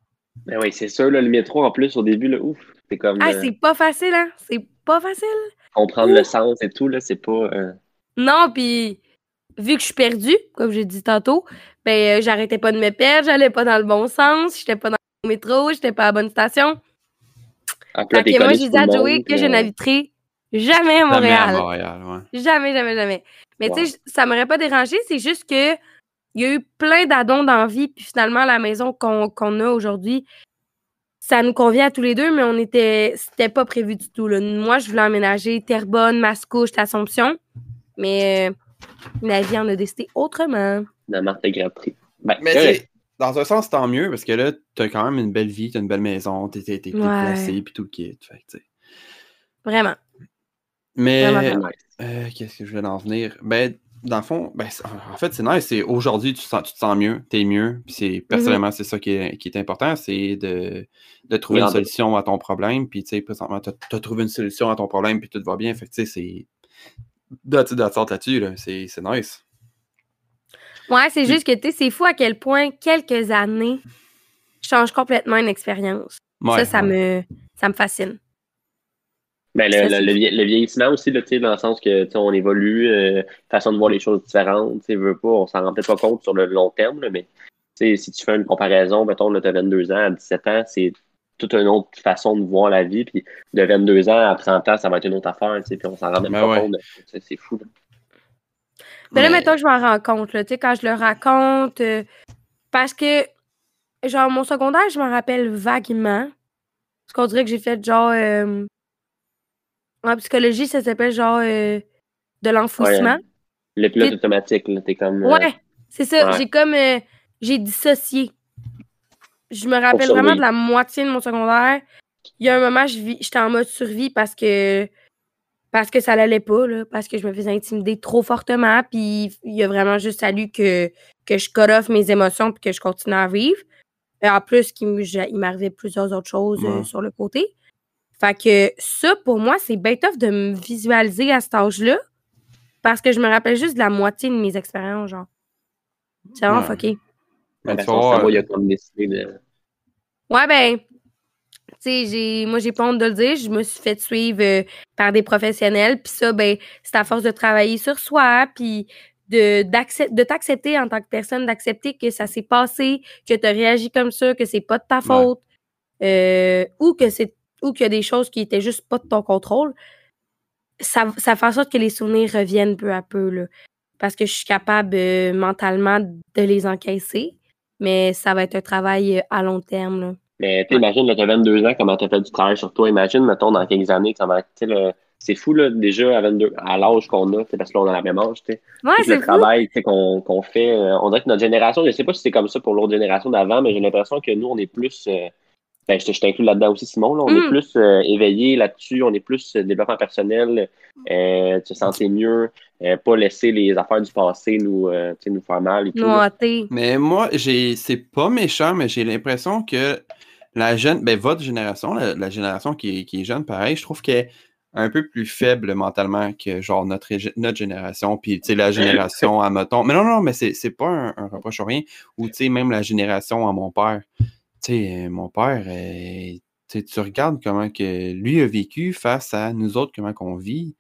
Ben oui, c'est sûr, là, le métro, en plus, au début, là, ouf, c'est comme Ah, euh, c'est pas facile, hein? C'est pas facile? comprendre le sens et tout, là, c'est pas... euh, Non, puis vu que je suis perdue, comme j'ai dit tantôt, ben euh, j'arrêtais pas de me perdre, j'allais pas dans le bon sens, j'étais pas dans le métro, j'étais pas à la bonne station. plus, Fait que moi, j'ai dit à Joey que n'habiterai jamais à Jamais Montréal. à Montréal, ouais. Jamais, jamais, jamais. Mais tu sais, ça m'aurait pas dérangé, c'est juste que il y a eu plein d'addons dans la vie, puis finalement, la maison qu'on qu'on a aujourd'hui, ça nous convient à tous les deux, mais on était, c'était pas prévu du tout. Là. Moi, je voulais emménager Terrebonne, Mascouche, Assomption, mais euh, la vie en a décidé autrement. La marque de Grand Prix. Ben, Mais correct. tu sais, dans un sens, tant mieux, parce que là, t'as quand même une belle vie, t'as une belle maison, t'es Ouais. placé, puis tout le kit. Fait, que, tu sais. Vraiment. Mais euh, qu'est-ce que je voulais en venir? Ben, dans le fond, ben, en fait, c'est nice. C'est aujourd'hui, tu, te sens- tu te sens mieux, t'es mieux. Puis c'est personnellement, c'est ça qui est, qui est important, c'est de, de trouver Oui, une solution à ton problème. Puis tu sais, présentement, t'as as trouvé une solution à ton problème, puis tout va bien. Fait que tu sais, c'est. All là-dessus, là. C'est c'est nice. Ouais, c'est juste que, tu sais, c'est fou à quel point quelques années changent complètement une expérience. Ouais, ça, ça ouais. me, ça me fascine. Ben, le, le, le vie- le vieillissement aussi, là, tu sais, dans le sens que tu sais, on évolue, euh, façon de voir les choses différentes, tu sais, veux pas, on s'en rend peut-être pas compte sur le long terme, là, mais tu sais, si tu fais une comparaison, mettons, là, tu as 22 ans à 17 ans, c'est toute une autre façon de voir la vie, puis de 22 ans à 30 ans, ça va être une autre affaire, tu sais, puis on s'en rend même Ben pas ouais. compte. C'est fou. là. Mais là, mettons que je m'en rends compte, là, tu sais, quand je le raconte, euh, parce que, genre, mon secondaire, je m'en rappelle vaguement. Parce qu'on dirait que j'ai fait, genre, euh, en psychologie, ça s'appelle, genre, euh, de l'enfouissement. Le pilote automatique, là, t'es comme. euh, Ouais, c'est ça. Ouais. J'ai comme, euh, j'ai dissocié. Je me rappelle vraiment de la moitié de mon secondaire. Il y a un moment, j'étais en mode survie parce que parce que ça l'allait pas, là, parce que je me faisais intimider trop fortement. Puis il a vraiment juste fallu que, que je cut off mes émotions puis que je continue à vivre. Et en plus, il m'arrivait plusieurs autres choses euh, sur le côté. Fait que ça, pour moi, c'est bien tough de me visualiser à cet âge-là. Parce que je me rappelle juste de la moitié de mes expériences, genre. C'est vraiment fucké. Ben, il a comme décidé de. Ouais, ben, tu sais, moi, j'ai pas honte de le dire, je me suis fait suivre euh, par des professionnels. Puis ça, ben, c'est à force de travailler sur soi, puis de, de t'accepter en tant que personne, d'accepter que ça s'est passé, que tu as réagi comme ça, que c'est pas de ta faute, euh, ou que c'est ou qu'il y a des choses qui étaient juste pas de ton contrôle. Ça, ça fait en sorte que les souvenirs reviennent peu à peu, là. Parce que je suis capable euh, mentalement de les encaisser, mais ça va être un travail à long terme, là. Mais tu imagine, tu as 22 ans, comment tu as fait du travail sur toi. Imagine, mettons, dans quelques années, comment, tu sais, c'est fou, là, déjà, à 22, à l'âge qu'on a, parce que là, on a la même âge, tu sais. Ouais, c'est le travail, qu'on, fait, euh, on dirait que notre génération, je sais pas si c'est comme ça pour l'autre génération d'avant, mais j'ai l'impression que nous, on est plus, euh, ben, je, t'inclus là-dedans aussi, Simon, là, on est mm. plus euh, éveillé là-dessus, on est plus développement personnel, euh, se sentir mieux, pas laisser les affaires du passé nous, nous faire mal et tout. Mais moi, j'ai, c'est pas méchant, mais j'ai l'impression que la jeune, ben, votre génération, la, génération qui, qui, est jeune, pareil, je trouve qu'elle est un peu plus faible mentalement que genre notre, notre génération, puis tu sais, la génération à mettons. Mais non, non, mais c'est pas un, un, reproche ou rien. Ou tu sais, même la génération à mon père. Tu sais, mon père, euh, tu regardes comment que lui a vécu face à nous autres, comment qu'on vit.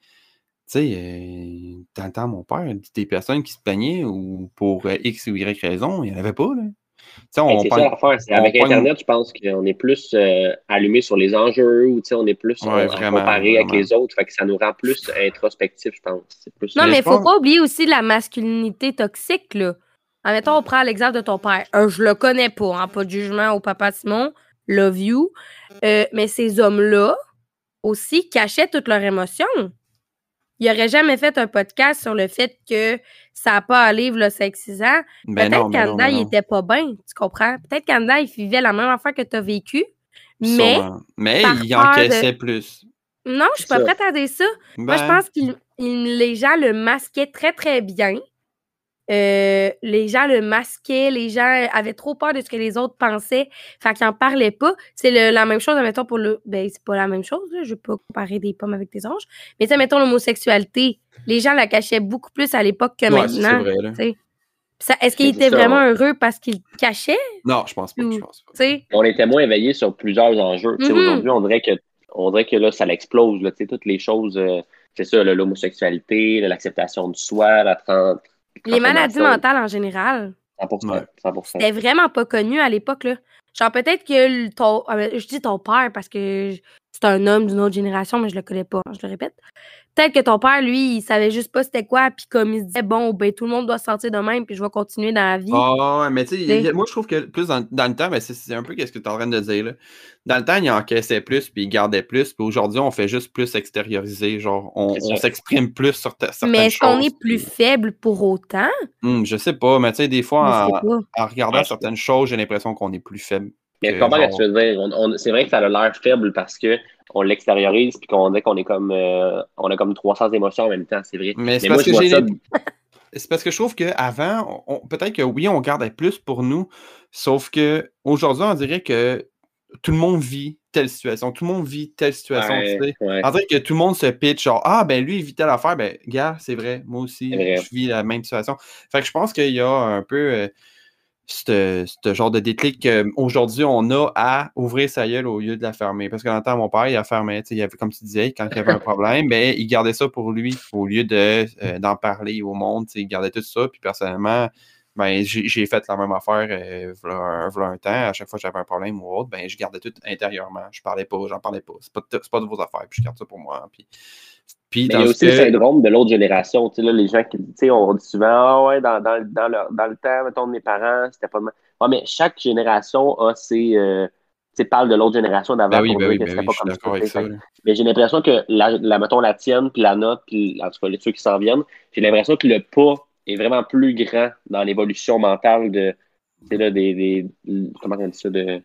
Tu sais, euh, t'entends mon père, des personnes qui se plaignaient ou pour X ou Y raison, il n'y en avait pas, là c'est ça l'affaire. Avec Internet, je pense qu'on est plus euh, allumé sur les enjeux ou on est plus ouais, comparé avec les autres. Fait que ça nous rend plus introspectif, je pense. non, mais il ne faut pas oublier aussi la masculinité toxique. Là. Admettons, on prend l'exemple de ton père. Je euh, je le connais pas, hein, pas de jugement au papa Simon. Love you. Euh, mais ces hommes-là aussi cachaient toutes leurs émotions il n'aurait jamais fait un podcast sur le fait que ça n'a pas à livre le 5-6 ans. Ben Peut-être qu'Anda, il était pas bien, tu comprends? Peut-être qu'Anda, il vivait la même affaire que tu as vécu, mais... Mais il encaissait plus. Non, je suis pas prête à dire ça. Moi, je ben pense que les gens le masquaient très, très bien. Euh, les gens le masquaient, les gens avaient trop peur de ce que les autres pensaient, fait qu'ils en parlaient pas. C'est la même chose, admettons, pour le... Ben, c'est pas la même chose, là, je veux pas comparer des pommes avec des anges, mais tu mettons l'homosexualité, les gens la cachaient beaucoup plus à l'époque que maintenant. Est-ce qu'il était vraiment heureux parce qu'il cachait? Non, je pense pas. je pense pas. On était moins éveillés sur plusieurs enjeux. Mm-hmm. Aujourd'hui, on dirait que on dirait que là, ça l'explose. Toutes les choses, euh, c'est ça, l'homosexualité, l'acceptation du soi, la, les maladies mentales en général. 100%. 100%. C'était vraiment pas connu à l'époque, là. Genre, peut-être que ton. Ben, je dis ton père parce que c'est un homme d'une autre génération, mais je le connais pas, hein, je le répète. Peut-être que ton père, lui, il savait juste pas c'était quoi, puis comme il se disait, bon, ben tout le monde doit se sentir de même, puis je vais continuer dans la vie. Ah, ouais, mais tu sais, moi, je trouve que plus dans, le temps, ben, c'est un peu ce que tu es en train de dire, là. Dans le temps, il encaissait plus, puis il gardait plus, puis aujourd'hui, on fait juste plus extérioriser, genre, on, s'exprime plus sur certaines Mais est-ce qu'on est plus faible pour autant? Hum, je sais pas, mais tu sais, des fois, en, en, regardant certaines choses, j'ai l'impression qu'on est plus faible. Mais comment tu veux dire? c'est vrai que ça a l'air faible parce que on l'extériorise puis qu'on dit qu'on est comme euh, on a comme 300 émotions en même temps, c'est vrai. Mais c'est parce, que j'ai c'est parce que je trouve qu'avant, peut-être que oui, on gardait plus pour nous, sauf que aujourd'hui, on dirait que tout le monde vit telle situation, tout le monde vit telle situation, tu sais. On dirait que tout le monde se pitch, genre, ah, ben lui, il vit telle affaire, ben, gars, c'est vrai, moi aussi, je vis la même situation. Fait que je pense qu'il y a un peu. Euh, ce genre de déclic qu'aujourd'hui, on a à ouvrir sa gueule au lieu de la fermer. Parce que dans temps, mon père, il a fermé, il avait, comme tu disais, quand il y avait un problème, mais il gardait ça pour lui au lieu de, euh, d'en parler au monde. Il gardait tout ça. Puis personnellement, ben, j'ai, fait la même affaire euh, un, temps. À chaque fois que j'avais un problème ou autre, ben, je gardais tout intérieurement. Je parlais pas, j'en parlais pas. C'est pas, pas de vos affaires. Puis je garde ça pour moi. Puis puis il y a aussi le syndrome de l'autre génération. Là, les gens qui, on dit souvent, ah ouais, dans, dans, dans, le, dans le temps, mettons, de mes parents, c'était pas. Ouais, mais chaque génération a ses, euh, tu de l'autre génération d'avant ben oui, ben oui, ben c'était pas comme ça. mais j'ai l'impression que, la, la, mettons, la tienne, puis la note, puis en tout cas, les trucs qui s'en viennent, j'ai l'impression que le pas est vraiment plus grand dans l'évolution mentale de, là des, des, comment on dit ça de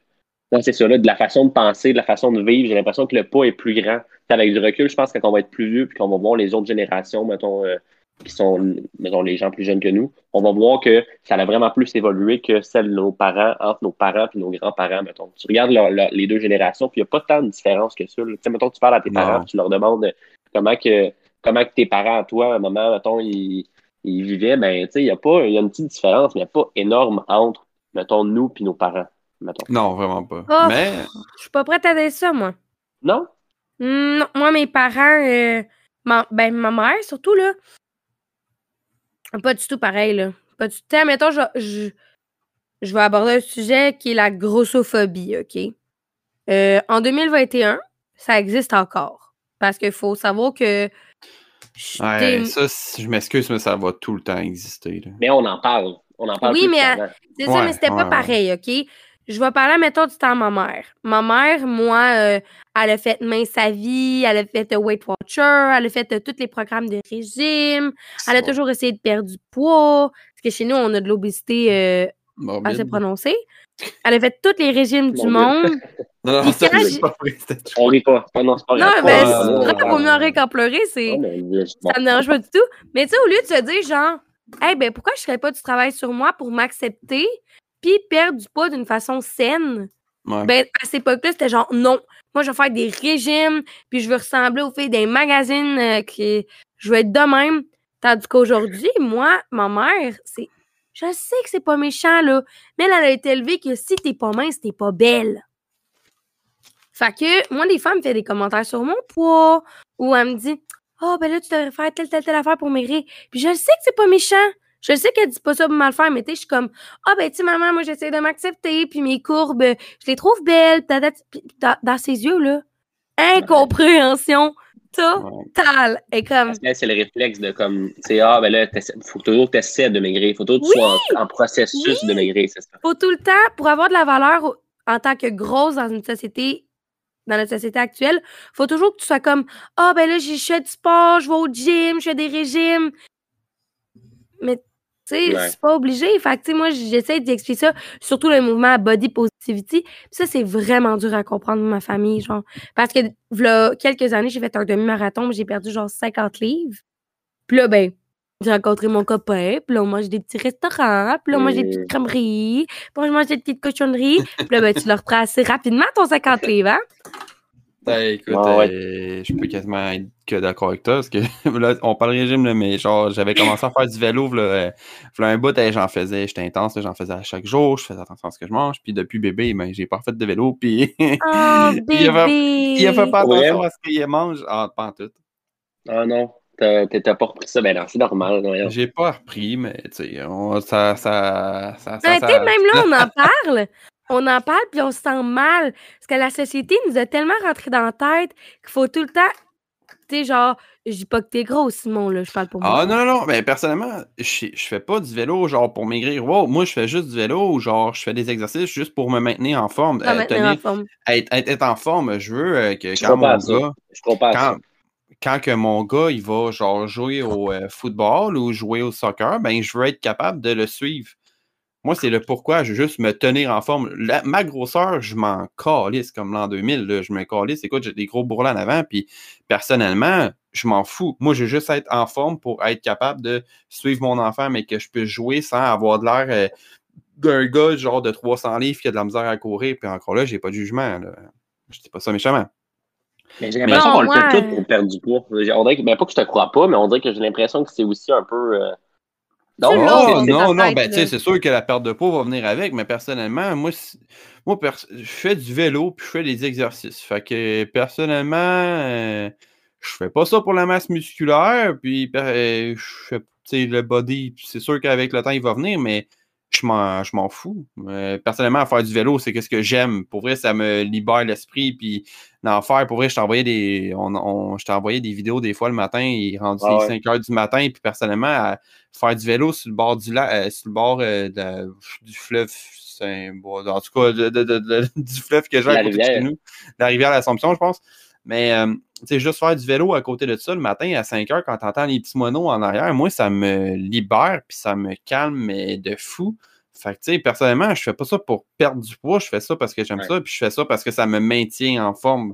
non, c'est ça, là, de la façon de penser, de la façon de vivre, j'ai l'impression que le pas est plus grand. Avec du recul, je pense que quand on va être plus vieux puis qu'on va voir les autres générations, mettons, euh, qui sont, mettons, les gens plus jeunes que nous, on va voir que ça a vraiment plus évolué que celle de nos parents, entre nos parents et nos grands-parents, mettons. Tu regardes les deux générations, puis il n'y a pas tant de différence que ça. Tu sais, mettons, tu parles à tes parents, tu leur demandes comment que, comment que tes parents, toi, à un moment, mettons, ils, ils vivaient, ben, tu sais, il y a pas, il y a une petite différence, mais il n'y a pas énorme entre, mettons, nous puis nos parents. Non, vraiment pas. Oh, mais. Je suis pas prête à dire ça, moi. Non? Non, moi, mes parents, euh, ma, ben, ma mère, surtout, là, pas du tout pareil, là. Pas du tout. Mettons, je, je, je, vais aborder un sujet qui est la grossophobie, OK? Euh, en 2021, ça existe encore. Parce qu'il faut savoir que. Ouais, ça, je m'excuse, mais ça va tout le temps exister. Là. Mais on en parle. On en parle oui, mais c'est ça, mais c'était pas pareil, OK? Je vais parler, mettons, du temps à ma mère. Ma mère, moi, euh, elle a fait Main sa vie, elle a fait Weight Watcher, elle a fait tous les programmes de régime, elle a toujours essayé de perdre du poids, parce que chez nous, on a de l'obésité euh, assez prononcée. Elle a fait tous les régimes du monde. [LAUGHS] non, non, ça, pas On rit pas. Non, c'est pas Non, mais c'est vrai, vaut mieux en rire qu'en pleurer, c'est... ça me dérange pas du tout. Mais tu sais, au lieu de se dire, genre, hey, ben, pourquoi je ferais pas du travail sur moi pour m'accepter? puis perdre du poids d'une façon saine, ben, à cette époque-là, c'était genre, non, moi, je vais faire des régimes, puis je veux ressembler aux filles des magazines, euh, qui, je veux être de même. Tandis qu'aujourd'hui, moi, ma mère, c'est, je sais que c'est pas méchant, là, mais elle, a été élevée que si t'es pas mince, t'es pas belle. Fait que, moi, des fois, elle me fait des commentaires sur mon poids, ou elle me dit, oh, ben là, tu devrais faire telle, telle, telle affaire pour maigrir. Puis je sais que c'est pas méchant. Je sais qu'elle dit pas ça pour mal faire, mais tu sais, je suis comme, ah, ben, tu sais, maman, moi, j'essaie de m'accepter, puis mes courbes, je les trouve belles. Dans, dans ses yeux, là, incompréhension totale. Et comme. C'est le réflexe de comme, tu sais, ah, ben là, faut toujours que tu essaies de maigrir. Faut toujours que tu sois en, processus de maigrir, c'est ça. Faut tout le temps, pour avoir de la valeur en tant que grosse dans une société dans notre société actuelle, faut toujours que tu sois comme ah ben là je fais du sport, je vais au gym, je fais des régimes. Mais tu sais, c'est pas obligé. Fait que, moi, j'essaie d'expliquer ça, surtout le mouvement body positivity. ça, c'est vraiment dur à comprendre ma famille, genre. Parce que, là, quelques années, j'ai fait un demi-marathon, j'ai perdu genre 50 livres. Puis là, ben, j'ai rencontré mon copain, puis là, on mange des petits restaurants, puis là, on mange des petites crèmeries, puis on mange des petites cochonneries. puis là, ben, tu leur reprends assez rapidement ton 50 livres, hein? Ben, écoute, euh, je peux quasiment être que d'accord avec toi, parce que [LAUGHS] là, on parle régime, là, mais genre, j'avais commencé à faire du vélo, là, euh, un bout, j'en faisais, j'étais intense, j'en faisais à chaque jour, je faisais attention à ce que je mange, puis depuis bébé, ben, j'ai pas fait de vélo, [LAUGHS] puis oh, il, a fait, il a fait pas attention à ce qu'il mange, ah, pas en tout. Ah non, t'as pas repris ça, ben non, c'est normal. J'ai pas repris, mais tu sais, ça, ça, ça, ça, ça, même là, on en [LAUGHS] parle on en parle puis on se sent mal. Parce que la société nous a tellement rentré dans la tête qu'il faut tout le temps. Tu sais, genre, je dis pas que t'es gros, Simon, là, je parle pour moi. Ah non, non, non, mais personnellement, je, je fais pas du vélo, genre, pour maigrir. Wow, moi, je fais juste du vélo, genre, je fais des exercices juste pour me maintenir en forme. Euh, maintenir en forme. Être, être, en forme, je veux euh, que quand mon gars. Je quand, quand que mon gars, il va, genre, jouer au euh, football ou jouer au soccer, ben, je veux être capable de le suivre. Moi, c'est le pourquoi. Je veux juste me tenir en forme. ma grosseur, je m'en calisse comme l'an 2000. Je me calisse. Écoute, j'ai des gros bourrelets en avant. Puis, personnellement, je m'en fous. Moi, je veux juste être en forme pour être capable de suivre mon enfant, mais que je peux jouer sans avoir de l'air euh, d'un gars genre de 300 livres qui a de la misère à courir. Puis encore là, j'ai pas de jugement. Là. Je dis pas ça méchamment. Mais j'ai l'impression qu'on le fait tout pour perdre du poids. On dirait que, ben, pas que je te crois pas, mais on dirait que j'ai l'impression que c'est aussi un peu. Euh, non, non, non, non, ben, c'est sûr que la perte de poids va venir avec, mais personnellement, moi, moi je fais du vélo puis je fais des exercices. Fait que personnellement, euh, je fais pas ça pour la masse musculaire, puis euh, je fais le body, c'est sûr qu'avec le temps, il va venir, mais je m'en fous. Euh, personnellement, faire du vélo, c'est ce que j'aime. Pour vrai, ça me libère l'esprit. Puis d'en faire, pour vrai, je t'envoyais des. On, je t'envoyais des vidéos des fois le matin, il est rendu 5 ah heures du matin. Puis personnellement, faire du vélo sur le bord du euh, sur le bord euh, du fleuve. Bon, en tout cas, [LAUGHS] du fleuve que j'ai à côté de chez nous. La rivière l'Assomption, je pense. Mais sais, juste faire du vélo à côté de ça le matin à 5 heures quand tu entends les petits moineaux en arrière, moi, ça me libère puis ça me calme mais de fou. Fait que, tu sais, personnellement, je fais pas ça pour perdre du poids, je fais ça parce que j'aime Ouais. ça, puis je fais ça parce que ça me maintient en forme.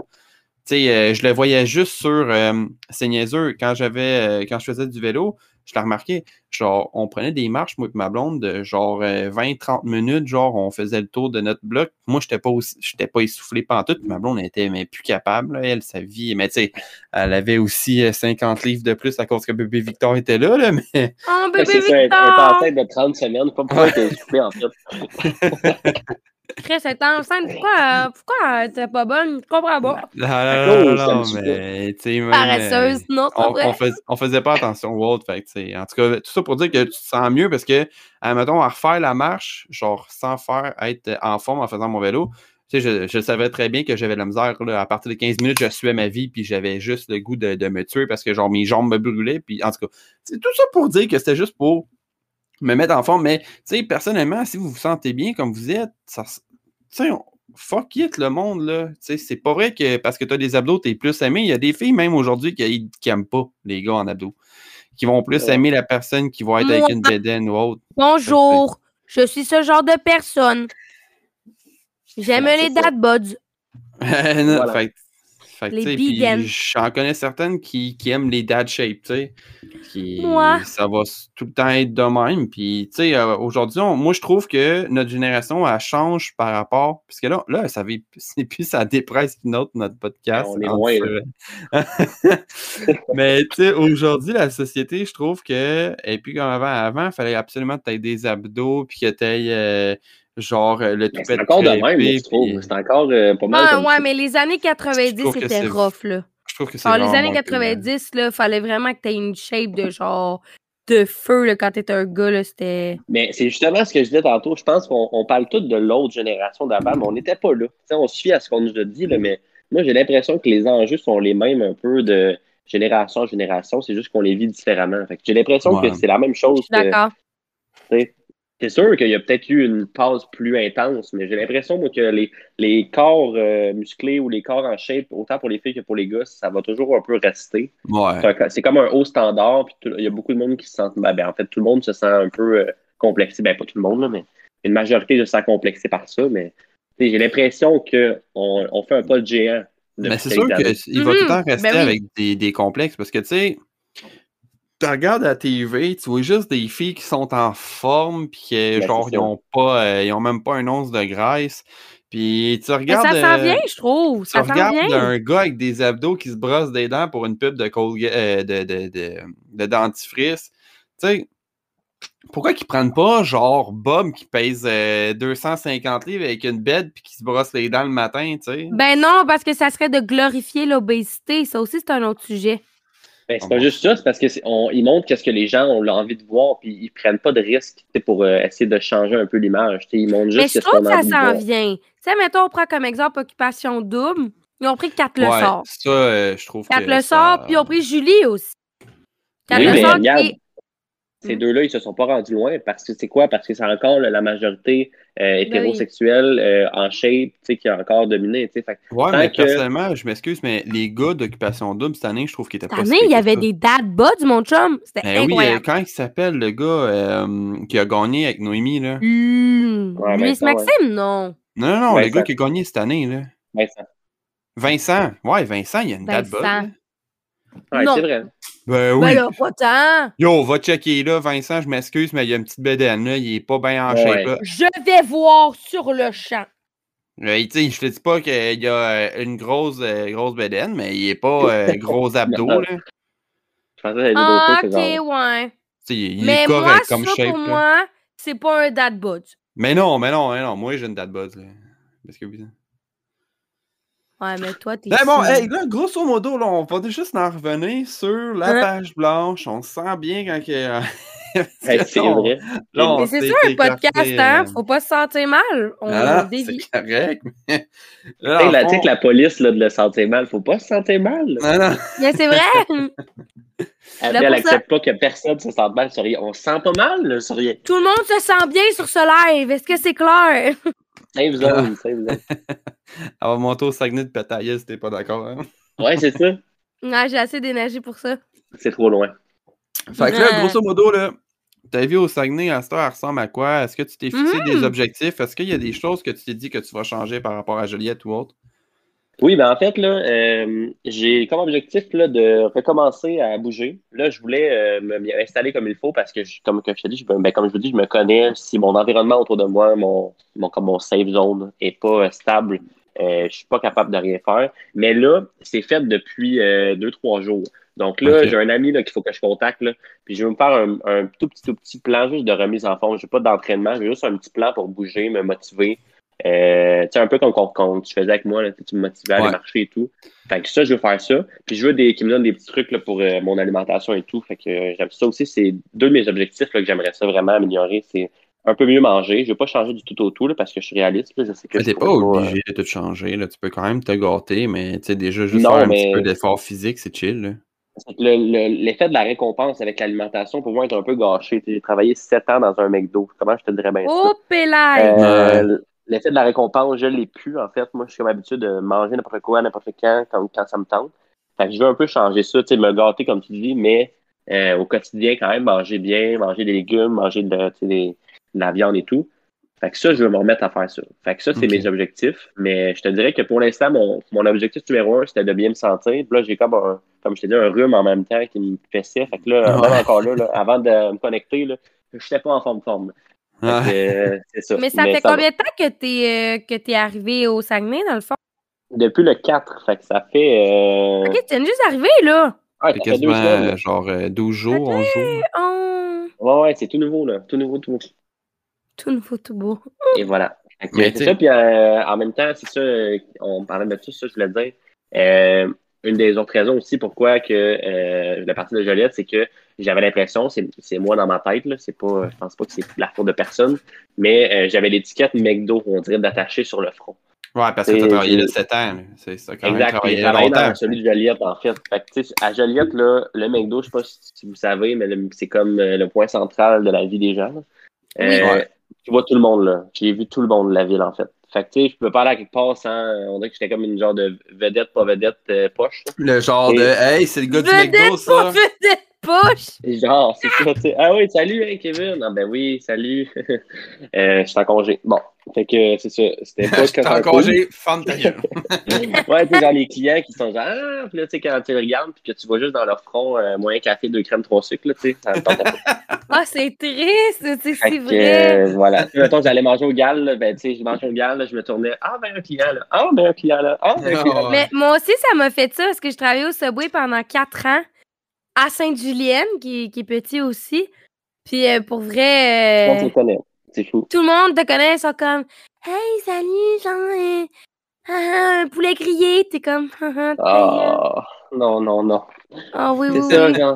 Tu sais, euh, je le voyais juste sur euh, C'est niaiseux. Quand j'avais, euh, quand je faisais du vélo, je l'ai remarqué, genre, on prenait des marches, moi et ma blonde, de genre 20-30 minutes, genre, on faisait le tour de notre bloc. Moi, j'étais pas aussi, j'étais pas essoufflé pantoute, puis ma blonde était mais plus capable, là, elle, sa vie. Mais tu sais, elle avait aussi euh, 50 livres de plus à cause que bébé Victor était là, là, mais Oh, bébé C'est ça, elle est Victor! enceinte de 30 semaines. Pas pourquoi [LAUGHS] elle était soufflée, en fait. [LAUGHS] Chris, elle est enceinte. Pourquoi, euh, pourquoi euh, t'es pas bonne? Je comprends pas. non, non, non, non, suit mais tu sais, même, euh, Paresseuse. Non, on, vrai. on, fais- on faisait pas attention au autre. Fait que, tu sais, en tout cas, tout ça pour dire que tu te sens mieux parce que, admettons, à refaire la marche, genre sans faire être en forme en faisant mon vélo, tu sais, je, je savais très bien que j'avais de la misère. Là, à partir de 15 minutes, je suais ma vie, puis j'avais juste le goût de, de me tuer parce que, genre, mes jambes me brûlaient. Puis, en tout cas, c'est tout ça pour dire que c'était juste pour me mettre en forme. Mais, tu sais, personnellement, si vous vous sentez bien comme vous êtes, ça, tu sais, on- fuck it, le monde, là. Tu sais, c'est pas vrai que parce que t'as des abdos, t'es plus aimé. Il y a des filles, même aujourd'hui, qui, qui aiment pas les gars en abdos. Qui vont plus Ouais. aimer la personne qui va être avec une bédaine ou autre. Bonjour. Je suis ce genre de personne. J'aime les dad buds. [LAUGHS] Non, Voilà. fait, que- fait Les. J'en connais certaines qui, qui aiment les dad shapes, tu sais. Qui, Moi. Ça va tout le temps être de même. Puis, tu sais, euh, aujourd'hui, moi, je trouve que notre génération, elle change par rapport. Parce que là, là ça va, [LAUGHS] c'est plus ça dépresse qu'une autre, notre podcast. On est loin, [LAUGHS] [LAUGHS] Mais, tu sais, aujourd'hui, la société, je trouve que, et puis comme avant, avant, il fallait absolument que tu aies des abdos, puis que tu aies, genre, euh, le toupet C'est encore de même, je trouve. C'est encore euh, pas mal. Ah, comme ouais, mais les années 90, trouve que c'était rough, là. Je trouve que c'est Genre, les années moins cool, hein. 90, là, fallait vraiment que t'aies une shape de genre de feu, là, quand t'étais un gars, là, c'était... Mais c'est justement ce que je disais tantôt. Je pense qu'on on parle tous de l'autre génération d'avant, mais on n'était pas là. Tu sais, on se fie à ce qu'on nous a dit, là, mais moi, j'ai l'impression que les enjeux sont les mêmes un peu de génération en génération. C'est juste qu'on les vit différemment. Fait que j'ai l'impression Ouais. que c'est la même chose. que- D'accord. C'est sûr qu'il y a peut-être eu une phase plus intense, mais j'ai l'impression moi, que les, les corps euh, musclés ou les corps en shape, autant pour les filles que pour les gars, ça va toujours un peu rester. Ouais. C'est un- C'est comme un haut standard, puis tout- il y a beaucoup de monde qui se sent. Ben, ben, en fait, tout le monde se sent un peu euh, complexé. Ben, pas tout le monde, là, mais une majorité se sent complexé par ça. Mais j'ai l'impression qu'on on fait un pas de géant. Mais depuis c'est sûr qu'il va tout le temps Mhm, rester ben oui. avec des, des complexes parce que, tu sais, tu regardes à la TV, tu vois juste des filles qui sont en forme, puis que, Ben, genre, ils ont pas, euh, ils ont même pas un once de graisse. Puis tu Mais regardes. ça s'en euh, vient, je trouve. tu Ça s'en regardes vient. un gars avec des abdos qui se brosse des dents pour une pub de, euh, de, de, de, de dentifrice. Tu sais, pourquoi qu'ils prennent pas, genre, Bob qui pèse euh, 250 livres avec une bête puis qui se brosse les dents le matin, tu sais? Ben non, parce que ça serait de glorifier l'obésité. Ça aussi, c'est un autre sujet. Ben, c'est pas juste ça, c'est parce qu'ils montrent qu'est-ce que les gens ont envie de voir, puis ils prennent pas de risques pour euh, essayer de changer un peu l'image. tu sais, Ils montrent Mais juste je qu'est-ce trouve qu'on que a ça envie de s'en vient. Tu sais, mettons, on prend comme exemple Occupation Double. Ils ont pris 4 le Ouais, sort. ça, euh, je trouve 4 que le ça- sort, puis ils ont pris Julie aussi. 4 Oui, le mais sort, regarde, qui- Ces Hmm. deux-là, ils se sont pas rendus loin parce que c'est quoi? Parce que c'est encore la la majorité euh, hétérosexuelle euh, en shape, tu sais, qui a encore dominé, tu sais. Fait Ouais, Tant mais que- personnellement, je m'excuse, mais les gars d'occupation double cette année, je trouve qu'ils étaient Cette pas année, si il y avait ça. des dad buds, mon chum. C'était Ben oui, euh, incroyable. quand il s'appelle le gars euh, qui a gagné avec Noémie, là? Ouais, Luis Vincent, ouais. Maxime, non. Non, non, non, le gars qui a gagné cette année, là. Vincent. Vincent. Ouais, Vincent, il y a une date Vincent. bonne. Ouais, Non. c'est vrai. Ben oui. Ben là, pas tant. Yo, va checker là, Vincent, je m'excuse, mais il y a une petite bedaine là, il est pas bien en Ouais. shape là. Je vais voir sur le champ. Euh, tu sais, je te dis pas qu'il y a euh, une grosse, euh, grosse bedaine, mais il est pas euh, [LAUGHS] gros abdos Non. là. Je pensais Ah, ok, ouais. il Mais est moi, correct ça, comme shape pour là. moi, c'est pas un dad bud. Mais non, mais non, mais non, moi j'ai une buzz là. Parce que oui. Ouais, mais toi, t'es. Ben bon, hey, là, grosso modo, là, on va juste en revenir sur la Hein? page blanche. On se sent bien quand que. [LAUGHS] Hey, c'est vrai. là, Mais c'est ça, un podcast, hein? euh, Faut pas se sentir mal. On Ah, dévie. c'est correct. mais- [LAUGHS] Là, tu sais que la police, là, de le sentir mal, faut pas se sentir mal. là. Non, non. Mais c'est vrai. [LAUGHS] Elle, Là, elle pour accepte pas que personne se sente mal sur rien. On se sent pas mal là, sur rien. Tout le monde se sent bien sur ce live. Est-ce que c'est clair? Save zone, save zone. Elle va monter au Saguenay de Pataille si t'es pas d'accord. Hein? Ouais, c'est ça. Ouais, j'ai assez d'énergie pour ça. C'est trop loin. Fait que là, grosso modo, là, ta vie au Saguenay, à ce temps, elle ressemble à quoi? Est-ce que tu t'es fixé des Mhm. objectifs? Est-ce qu'il y a des choses que tu t'es dit que tu vas changer par rapport à Joliette ou autre? Oui, ben en fait, là, euh, j'ai comme objectif là, de recommencer à bouger. Là, je voulais euh, me m'y installer comme il faut parce que, je- comme que je te dis, je, ben, comme je vous dis, je me connais. Si mon environnement autour de moi, mon, mon, comme mon safe zone est pas euh, stable, euh, je suis pas capable de rien faire. Mais là, c'est fait depuis euh, deux, trois jours. Donc là, j'ai un ami là, qu'il faut que je contacte. Là, puis je vais me faire un, un tout petit, tout petit plan juste de remise en forme. Je pas d'entraînement, j'ai juste un petit plan pour bouger, me motiver. Euh, tu sais, un peu comme quand, quand tu faisais avec moi, là, tu me motivais à aller Ouais. marcher et tout. Fait que ça, je veux faire ça. Puis je veux des, qui me donnent des petits trucs là, pour euh, mon alimentation et tout. Fait que euh, j'aime ça aussi. C'est deux de mes objectifs là, que j'aimerais ça vraiment améliorer. C'est un peu mieux manger. Je veux pas changer du tout au tout là, parce que je suis réaliste. Là. Je sais que Mais t'es pas euh, obligé de tout changer. Là. Tu peux quand même te gâter, mais tu sais, déjà, juste Non, faire un mais- petit peu d'effort physique, c'est chill. là. Le- le- L'effet de la récompense avec l'alimentation, pour moi, est un peu gâché. J'ai travaillé sept ans dans un McDo. Comment je te dirais bien ça? Oh! Euh, L'effet de la récompense, je l'ai plus, en fait. Moi, je suis comme habitué de manger n'importe quoi, n'importe quand, quand, quand ça me tente. Fait que je veux un peu changer ça, tu sais, me gâter, comme tu dis, mais euh, au quotidien, quand même, manger bien, manger des légumes, manger de, des- la viande et tout. Fait que ça, je veux me remettre à faire ça. Fait que ça, c'est mes objectifs. Mais je te dirais que pour l'instant, mon, mon objectif numéro un, c'était de bien me sentir. Puis là, j'ai comme un, comme je t'ai dit, un rhume en même temps qui me fessait. Fait que là, Ouais. même encore là, là, avant de me connecter, là, je n'étais pas en forme forme. Fait euh, c'est ça. Mais ça fait combien de temps que t'es euh, que t'es arrivé au Saguenay, dans le fond? Depuis le 4, fait que ça fait. Euh... Ok, tu viens juste d'arriver, là! ouais, Fait ça fait deux quasiment semaines. là. euh, genre euh, 12 jours, 11 jours. Ouais, ouais, c'est tout nouveau, là. Tout nouveau, tout nouveau. tout nouveau, tout beau. Et voilà. Fait c'est ça, puis euh, en même temps, c'est ça, euh, on parlait de tout ça, je voulais dire. Euh, une des autres raisons aussi pourquoi que euh, voulais partir de Joliette, c'est que j'avais l'impression, c'est c'est moi dans ma tête, là, c'est pas, je pense pas que c'est la faute de personne, mais euh, j'avais l'étiquette McDo, on dirait, d'attaché sur le front. Ouais, parce que Et- t'as travaillé là 7 ans. C'est ça, quand même Exact. J'ai travaillé longtemps. celui de Joliette, en fait. Fait que, tu sais, à Joliette, là, le McDo, je sais pas si vous savez, mais le- c'est comme euh, le point central de la vie des gens. là. Oui. Euh, Ouais. Tu vois tout le monde, là. J'ai vu tout le monde de la ville, en fait. Fait que, tu sais, je peux pas aller à quelque part sans. On dirait que j'étais comme une genre de vedette, pas vedette, euh, poche. là. Le genre Et- de Hey, c'est le gars du McDo, ça. pas vedette Et Genre, c'est ça, tu sais. Ah oui, salut, hein, Kevin. Ah ben oui, salut. [LAUGHS] euh, je suis en congé. Bon. Fait que c'est ça. C'était pas [LAUGHS] quand en congé, femme. [LAUGHS] Ouais, tu genre les clients qui sont genre, ah, puis là, tu sais, quand tu les regardes, puis que tu vois juste dans leur front, euh, moyen café, deux crèmes, trois sucres, là, tu sais, ça me. Ah, c'est triste, c'est vrai. euh, voilà. Mettons, j'allais manger au gal, là, ben, tu sais, je mangeais au gal, là, je me tournais, ah, ben, un client, là, ah, ben, un client, là, ah, ben, un client. Ouais. Mais moi aussi, ça m'a fait ça parce que je travaillais au Subway pendant quatre ans à Sainte-Julienne, qui, qui est petit aussi. Puis euh, pour Je vrai, euh, je. C'est fou. tout le monde te connaît, ils sont comme Hey, salut, genre, euh, ah, ah, un poulet grillé. T'es comme Ah. Ah, non, non, non. Ah oui, C'est oui, ça, oui. genre.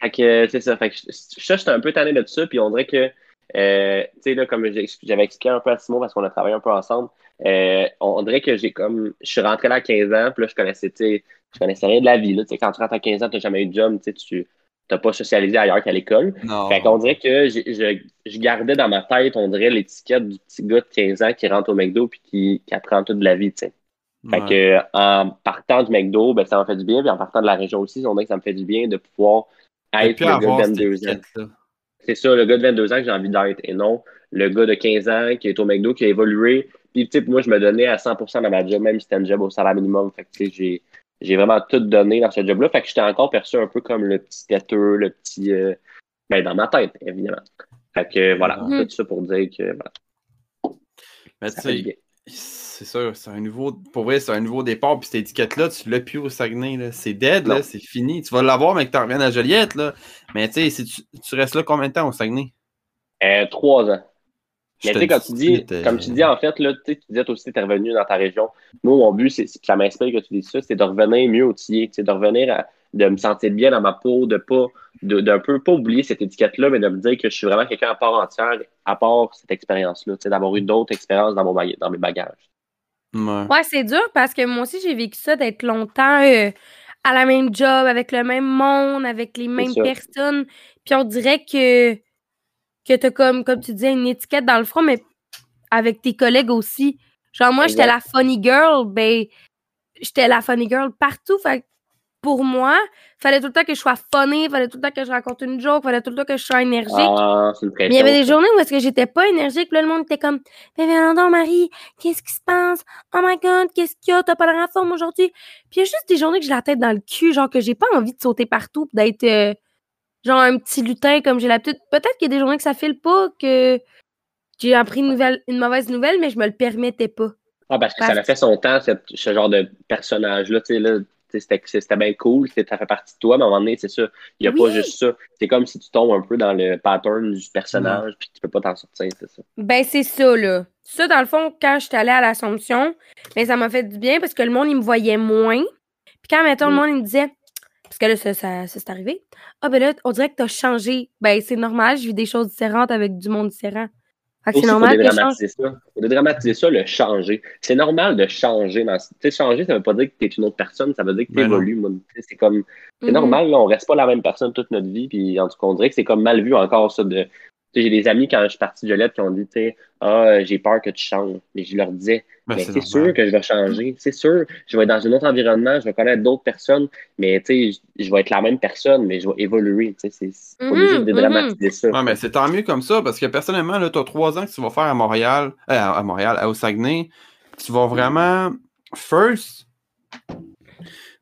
Fait que, c'est ça. Fait que, je- ça, j'étais un peu tanné de ça, puis on dirait que, euh, tu sais, là, comme j'avais expliqué un peu à Simon parce qu'on a travaillé un peu ensemble, euh, on, on dirait que j'ai comme, je suis rentré là à 15 ans, puis là, je connaissais, tu sais, je connaissais rien de la vie, là. Tu sais, quand tu rentres à 15 ans, t'as jamais eu de job, tu sais, tu t'as pas socialisé ailleurs qu'à l'école. Fait qu'on dirait que je, je gardais dans ma tête, on dirait, l'étiquette du petit gars de 15 ans qui rentre au McDo puis qui, qui apprend toute de la vie, tu sais. Fait Ouais. que en partant du McDo, ben, ça m'a fait du bien. Puis en partant de la région aussi, on dirait que ça me fait du bien de pouvoir être le gars de cette 22 ans. C'est ça, le gars de 22 ans que j'ai envie d'être. Et non le gars de 15 ans qui est au McDo, qui a évolué. Puis, tu moi, je me donnais à 100% dans ma job, même si c'était un job au salaire minimum. Fait que, j'ai, j'ai vraiment tout donné dans ce job-là. Fait que j'étais encore perçu un peu comme le petit têteux, le petit. euh, ben, dans ma tête, évidemment. Fait que, voilà. Mhm. Tout ça pour dire que, voilà, ça fait bien. C'est sûr, c'est un nouveau. Pour vrai, c'est un nouveau départ. Puis cette étiquette-là, tu l'as plus au Saguenay. là. C'est dead, là, c'est fini. Tu vas l'avoir, mais que tu reviennes à Joliette. Là. Mais tu sais, si tu, tu restes là combien de temps au Saguenay? Euh, trois ans. Mais tu sais, comme dis tu dis, comme euh, tu dis, en fait, là, tu sais, tu disais aussi, tu es revenu dans ta région. Moi, mon but, c'est, ça m'inspire que tu dises ça, c'est de revenir mieux outillé, tu sais, de revenir à, de me sentir bien dans ma peau, de pas, de, d'un peu pas oublier cette étiquette-là, mais de me dire que je suis vraiment quelqu'un à part entière, à part cette expérience-là, tu sais, d'avoir eu d'autres expériences dans mon dans mes bagages. Ouais. Ouais, c'est dur parce que moi aussi, j'ai vécu ça d'être longtemps euh, à la même job, avec le même monde, avec les mêmes personnes. Puis on dirait que, que t'as comme, comme tu disais, une étiquette dans le front, mais avec tes collègues aussi. Genre, moi, j'étais la funny girl, ben, j'étais la funny girl partout. Fait pour moi, fallait tout le temps que je sois funny, fallait tout le temps que je raconte une joke, fallait tout le temps que je sois énergique. Ah, une Mais il y avait des journées où est-ce que j'étais pas énergique, là, le monde était comme, mais viens donc, Marie, qu'est-ce qui se passe? Oh my god, qu'est-ce qu'il y a? T'as pas en forme aujourd'hui? Puis il y a juste des journées que j'ai la tête dans le cul, genre que j'ai pas envie de sauter partout, d'être, euh, genre un petit lutin comme j'ai l'habitude. Peut-être qu'il y a des journées que ça file pas, que j'ai appris une nouvelle, une mauvaise nouvelle, mais je me le permettais pas. Ah, parce que ça a fait son temps, ce genre de personnage-là, tu sais, là. C'était bien cool, ça fait partie de toi, mais à un moment donné, c'est ça. Il n'y a Oui. pas juste ça. C'est comme si tu tombes un peu dans le pattern du personnage, puis tu peux pas t'en sortir, c'est ça. Ben, c'est ça, là. Ça, dans le fond, quand j'étais allée à l'Assomption, ben, ça m'a fait du bien parce que le monde, il me voyait moins. Puis quand, mettons, le Mm. monde, il me disait, parce que là, ça, ça, ça c'est arrivé. Ah, ben là, on dirait que t'as changé. Ben, c'est normal, je vis des choses différentes avec du monde différent. Fait Aussi, c'est faut normal change. ça. Faut dédramatiser ça, le changer. C'est normal de changer. Tu sais, changer, ça veut pas dire que t'es une autre personne, ça veut dire que Ben. Tu sais, C'est comme, c'est Mhm. normal, là, on reste pas la même personne toute notre vie, puis en tout cas, on dirait que c'est comme mal vu encore, ça, de... J'ai des amis, quand je suis parti de Joliette, qui ont dit, tu sais, ah, j'ai peur que tu changes. Mais je leur disais, Ben, mais c'est sûr que je vais changer. C'est sûr, je vais être dans un autre environnement, je vais connaître d'autres personnes, mais tu sais, je je vais être la même personne, mais je vais évoluer. Tu sais, c'est pas Mhm, juste dédramatiser ça. Ouais, mais c'est tant mieux comme ça, parce que personnellement, là, tu as trois ans que tu vas faire à Montréal, euh, à Montréal, à- au Saguenay. Tu vas vraiment, first,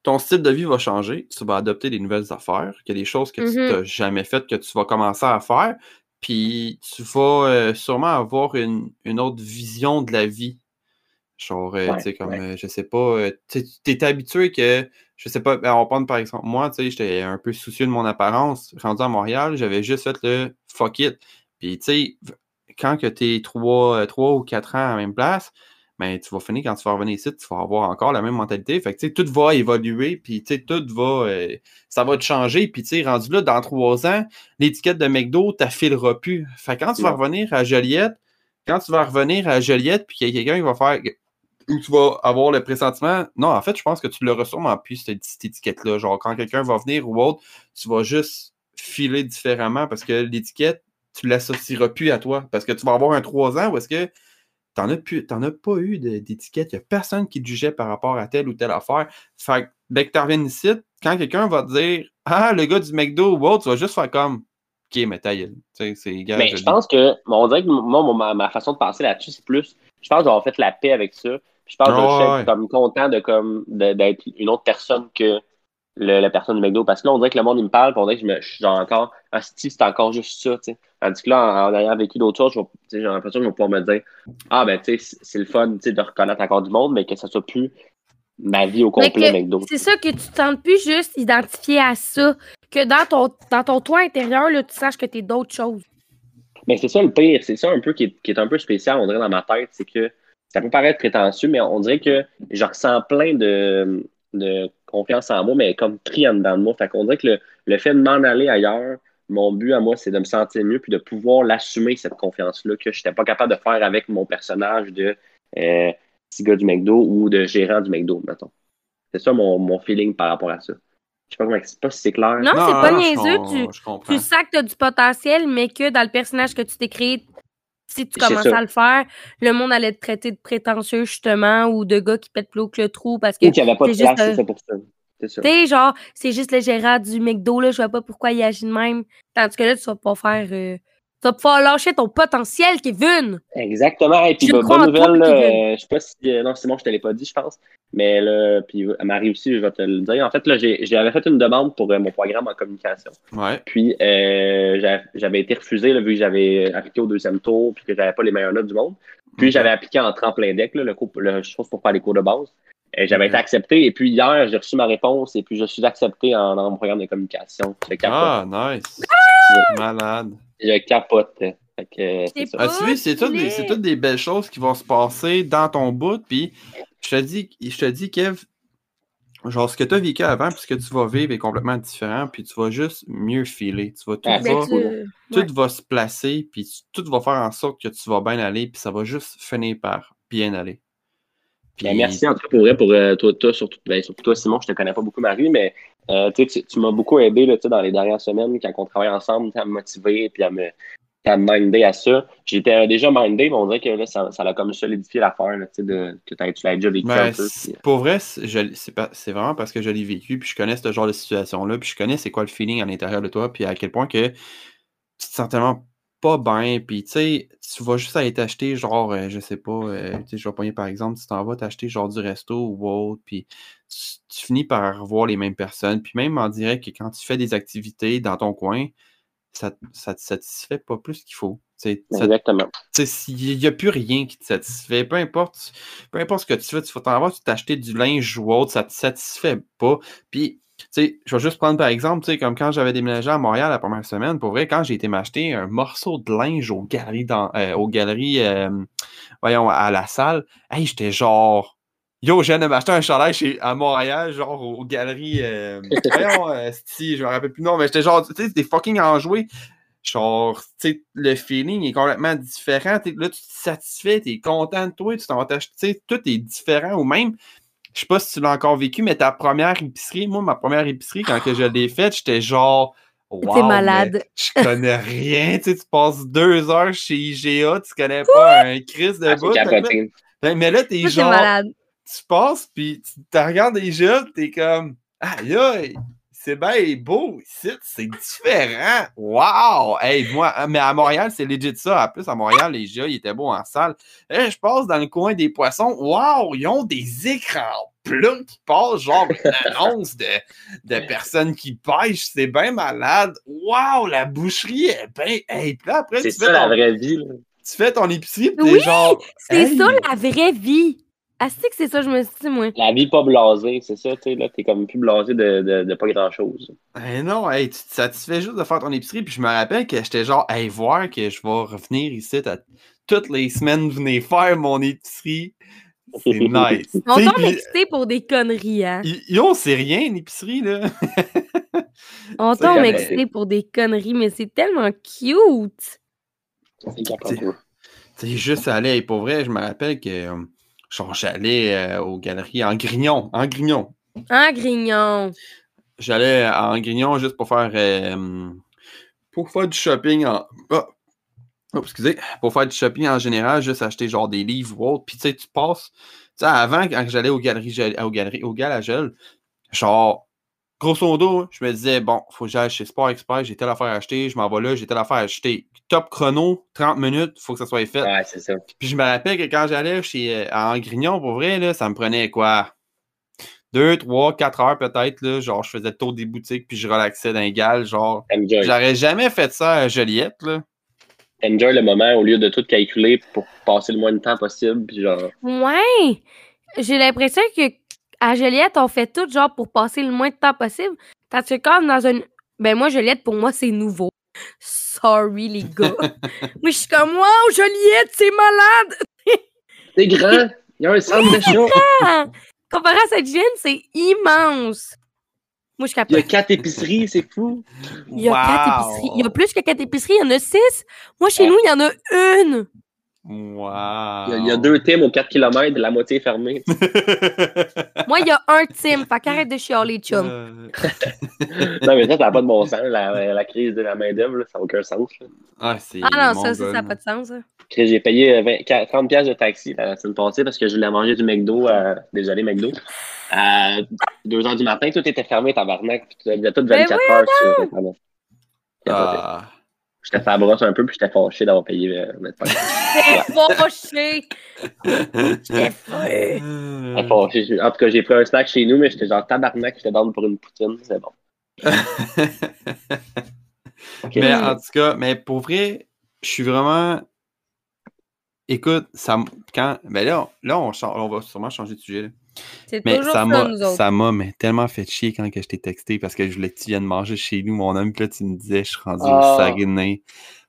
ton style de vie va changer. Tu vas adopter des nouvelles affaires, qu'il y a des choses que tu n'as jamais faites que tu vas commencer à faire. Puis tu vas euh, sûrement avoir une, une autre vision de la vie. Genre, euh, Ouais, tu sais, comme, ouais. euh, je sais pas, tu es habitué que, je sais pas, ben, on prend par exemple, moi, tu sais, j'étais un peu soucieux de mon apparence. Rendu à Montréal, j'avais juste fait le fuck it. Puis, tu sais, quand que t'es trois, trois ou quatre ans à la même place, ben, tu vas finir, quand tu vas revenir ici, tu vas avoir encore la même mentalité. Fait que, tu sais, tout va évoluer, puis, tu sais, tout va, euh, ça va te changer. Puis, tu sais, rendu là, dans trois ans, l'étiquette de McDo t'affilera plus. Fait que quand tu vas revenir à Joliette, quand tu vas revenir à Joliette, puis qu'il y a quelqu'un qui va faire, où tu vas avoir le pressentiment, non, en fait, je pense que tu l'auras sûrement plus, cette, cette étiquette-là. Genre, quand quelqu'un va venir ou autre, tu vas juste filer différemment parce que l'étiquette, tu l'associeras plus à toi. Parce que tu vas avoir un 3 ans où est-ce que t'en as, plus, t'en as pas eu d'étiquette. Il n'y a personne qui te jugeait par rapport à telle ou telle affaire. Fait que dès que tu reviens ici, quand quelqu'un va te dire Ah, le gars du McDo ou autre, tu vas juste faire comme Ok, mais ta gueule. C'est Mais je je dis. pense que, on dirait que moi, ma, ma façon de penser là-dessus, c'est plus, je pense d'avoir fait la paix avec ça. Je pense que Ah, je suis ouais. comme content de comme de- d'être une autre personne que le- la personne du McDo. Parce que là, on dirait que le monde, il me parle, puis on dirait que je, me, je suis genre encore, ah, c'est encore juste ça, tu sais. Tandis que là, en, en ayant vécu d'autres choses, je vais- tu sais, j'ai l'impression que je vais pouvoir me dire, ah, ben, tu sais, c'est- le fun, tu sais, de reconnaître encore du monde, mais que ça soit plus ma vie au complet, McDo. C'est ça que tu te sens plus juste identifié à ça. Que dans ton, dans ton toit intérieur, là, tu saches que t'es d'autres choses. Mais c'est ça le pire, c'est ça un peu qui est, qui est un peu spécial, on dirait dans ma tête, c'est que ça peut paraître prétentieux, mais on dirait que je ressens plein de, de confiance en moi, mais comme pris en dedans de moi. Fait qu'on dirait que le, le fait de m'en aller ailleurs, mon but à moi, c'est de me sentir mieux puis de pouvoir l'assumer, cette confiance-là, que je n'étais pas capable de faire avec mon personnage de euh, petit gars du McDo ou de gérant du McDo, mettons. C'est ça mon, mon feeling par rapport à ça. Je sais pas, comment, je sais pas si c'est clair. Non, c'est pas niaiseux, tu-. Tu sens que t'as du potentiel, mais que dans le personnage que tu t'es créé, si tu commençais ça. à le faire, le monde allait te traiter de prétentieux, justement, ou de gars qui pètent plus haut que le trou parce que, Ou qu'il n'y avait pas de place, juste, c'est ça pour ça. Tu genre, c'est juste le gérant du McDo, là, je vois pas pourquoi il agit de même. Tandis que là, tu vas pas faire. euh, tu vas pouvoir lâcher ton potentiel, Kevin! Exactement. Et puis, Je bah, bonne toi, nouvelle, là, euh, je sais pas si. euh, non, Simon, je te l'ai pas dit, je pense. Mais là, puis à Marie aussi, je vais te le dire. En fait, là, j'ai- j'avais fait une demande pour euh, mon programme en communication. Ouais. Puis, euh, j'avais- été refusé, là, vu que j'avais appliqué au deuxième tour, puis que j'avais pas les meilleures notes du monde. Puis, j'avais appliqué en tremplin deck, là, le cours, le, je pense pour faire les cours de base. Et j'avais été accepté. Et puis, hier, j'ai reçu ma réponse, et puis je suis accepté en, dans mon programme de communication. Ah, nice. Malade. Je capote. Fait que, euh, ça. Ah, tu vois, c'est toutes, des, c'est toutes des belles choses qui vont se passer dans ton bout. Puis, je te dis, je te dis, Kev, genre, ce que tu as vécu avant, puis ce que tu vas vivre est complètement différent. Puis, tu vas juste mieux filer. Tu vas, tout, Ah, va, tu- tout va se placer, puis tout va faire en sorte que tu vas bien aller, puis ça va juste finir par bien aller. Puis, Ben, merci en tout cas pour vrai, pour euh, toi, toi, surtout, ben, surtout toi, Simon, je te connais pas beaucoup, Marie, mais euh, tu, sais, tu, m'as beaucoup aidé là, tu sais, dans les dernières semaines quand on travaille ensemble, tu sais, à me motiver puis à me, t'as mindé à ça. J'étais déjà mindé, mais on dirait que là, ça, ça a comme solidifié l'affaire, là, tu sais, de, que tu l'as déjà vécu Ben, un peu. puis- pour vrai, c'est vraiment parce que je l'ai vécu, puis je connais ce genre de situation-là, puis je connais c'est quoi le feeling à l'intérieur de toi, puis à quel point que tu te sens tellement pas bien, puis tu sais, tu vas juste aller t'acheter, genre, euh, je sais pas, euh, tu sais, je vais pogner par exemple, tu t'en vas t'acheter genre du resto ou autre, puis tu, tu finis par revoir les mêmes personnes, puis même on dirait que quand tu fais des activités dans ton coin, ça, ça te satisfait pas plus qu'il faut. Tu sais, ça Exactement. s'il n'y a plus rien qui te satisfait, peu importe, peu importe ce que tu fais, tu vas t'en tu t'acheter du linge ou autre, ça te satisfait pas. Puis, sais, je vais juste prendre par exemple, tu sais, comme quand j'avais déménagé à Montréal la première semaine, pour vrai, quand j'ai été m'acheter un morceau de linge aux galeries, dans, euh, aux galeries, euh, voyons, à la salle, hey, j'étais genre, yo, je viens de m'acheter un chandail chez, à Montréal, genre aux galeries, euh, [LAUGHS] voyons, si, je me rappelle plus, non, mais j'étais genre, tu sais, des fucking enjoués. Genre, tu sais, le feeling est complètement différent. Là, tu te satisfais, t'es content de toi, tu t'en vas t'acheter. tu sais, Tout est différent. Ou même, je sais pas si tu l'as encore vécu, mais ta première épicerie, moi, ma première épicerie, quand que je l'ai faite, j'étais genre. Wow, T'es malade. Je connais rien. Tu sais, tu passes deux heures chez IGA, tu connais pas un Chris de Ah, bout. Mais là, t'es genre malade. tu passes, puis tu regardes déjà, t'es comme, aïe, aïe, c'est bien beau ici, c'est différent. Wow! Hey, moi, hein, mais à Montréal, c'est legit ça. En plus, à Montréal, les gars, ils étaient beaux en salle. Là, je passe dans le coin des poissons. Wow! Ils ont des écrans plats qui passent, genre une annonce de, de personnes qui pêchent. C'est bien malade. Wow! La boucherie est bien. Hey, puis là, après, C'est tu fais, ça la ton, vraie vie. là. tu fais ton épicerie, puis t'es Oui! genre. C'est Hey! ça la vraie vie. Ah, c'est que c'est ça, je me suis dit, moi. La vie pas blasée, c'est ça, tu sais, là, t'es comme plus blasé de, de, de pas grand-chose. Ben non, hey, tu te satisfais juste de faire ton épicerie. Puis je me rappelle que j'étais genre, hey, voir que je vais revenir ici à toutes les semaines, venir faire mon épicerie. C'est [LAUGHS] nice. On tombe puis, excité pour des conneries, hein. y- Yo, c'est rien, l'épicerie, là. On [LAUGHS] tombe correct. excité pour des conneries, mais c'est tellement cute. C'est juste aller, pour vrai, je me rappelle que euh, genre, j'allais euh, aux galeries en grignon, en grignon. Hein, grignon? J'allais en grignon juste pour faire euh, pour faire du shopping en. Ah. Oh, excusez, pour faire du shopping en général, juste acheter genre des livres ou autre. Puis tu sais, tu passes. Tu sais, avant, quand j'allais aux galeries, aux galeries, au Galagel, genre, grosso modo, je me disais, bon, faut que j'aille chez Sport Expert, j'ai telle affaire à acheter, je m'en vais là, j'ai telle affaire à acheter. Top chrono, 30 minutes, faut que ça soit fait. Ouais, c'est ça. Puis je me rappelle que quand j'allais chez euh, en Grignon, pour vrai, là, ça me prenait quoi? Deux, trois, quatre heures peut-être, là. Genre, je faisais le tour des boutiques, puis je relaxais dans les gales. Genre, Enjoy. j'aurais jamais fait ça à Joliette, là. Enjoy le moment au lieu de tout calculer pour passer le moins de temps possible. Puis genre, Ouais! J'ai l'impression que à Joliette, on fait tout genre pour passer le moins de temps possible. Quand tu es comme dans une. Ben moi, Joliette, pour moi, c'est nouveau. Sorry, les gars. [LAUGHS] moi, je suis comme, wow, Joliette, c'est malade! c'est grand, il y a un centre Ah! Comparé à cette Sainte-Julienne, c'est immense. Moi, je il y a quatre épiceries, c'est fou. Il y a quatre épiceries. Il y a plus que quatre épiceries, il y en a six. Moi, chez nous, il y en a une. Wow! Il y a, il y a deux teams aux 4 km, la moitié est fermée. [LAUGHS] Moi, il y a un team. Fait qu'arrête de chialer, chum. Euh, [LAUGHS] non, mais ça, ça n'a pas de bon sens. La, la crise de la main-d'œuvre, ça n'a aucun sens. là. ah, c'est Ah non, ça, ça, n'a pas de sens. Chris, J'ai payé euh, 20 quar- 30 pièces de taxi la semaine passée parce que je voulais manger du McDo. à- désolé, McDo. À 2 h du matin, tout était fermé, tabarnak. Puis tu avais tout 24 Mais heures sur. Ah. J'étais fait la brosse un peu, puis j'étais fâché d'avoir payé euh, 25 T'es fâché. T'es fâché. J'étais fâché. En tout cas, j'ai pris un snack chez nous, mais j'étais genre tabarnak, j'étais down pour une poutine. C'est bon. [LAUGHS] Mais en tout cas, mais pour vrai, je suis vraiment. Écoute, ça quand. Ben là, on- là on, change- on va sûrement changer de sujet. là. C'est Mais toujours ça ça, m'a nous autres. ça m'a mais tellement fait chier quand que je t'ai texté parce que je voulais que tu viennes manger chez nous, mon homme. Puis là, tu me disais, je suis rendu Ah. au Saguenay.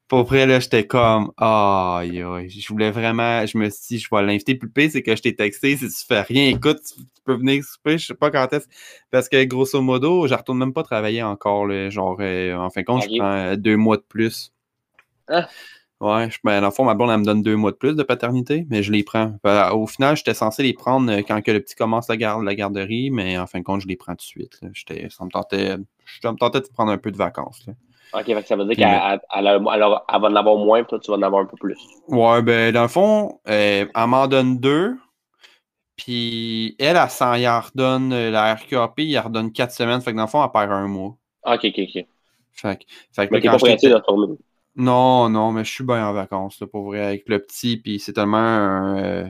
Pour vrai, là, j'étais comme, aïe. Je voulais vraiment, je me suis dit, je vais l'inviter. Puis le pire, c'est que je t'ai texté, si tu fais rien, écoute, tu, tu peux venir souper, je sais pas quand est-ce. Parce que grosso modo, je retourne même pas travailler encore, là, genre, euh, en fin de compte, je prends deux mois de plus. Ah. Ouais, je, ben, dans le fond, ma blonde, elle me donne deux mois de plus de paternité, mais je les prends. Ben, au final, j'étais censé les prendre euh, quand que le petit commence la, garde, la garderie, mais en fin de compte, je les prends tout de suite. là. Ça me tentait, ça me tentait de prendre un peu de vacances. là. Ok, fait que ça veut dire qu'elle elle, elle elle elle va en avoir moins, puis toi, tu vas en avoir un peu plus. Ouais, ben, dans le fond, euh, elle m'en donne deux. Puis elle, elle s'en redonne, euh, la RQAP, en redonne quatre semaines. Fait que dans le fond, elle perd un mois. Ok, ok, ok. Fait que, fait que Mais t'es pas de retourner. Non, non, mais je suis bien en vacances, là, pour vrai, avec le petit, puis c'est tellement un, euh,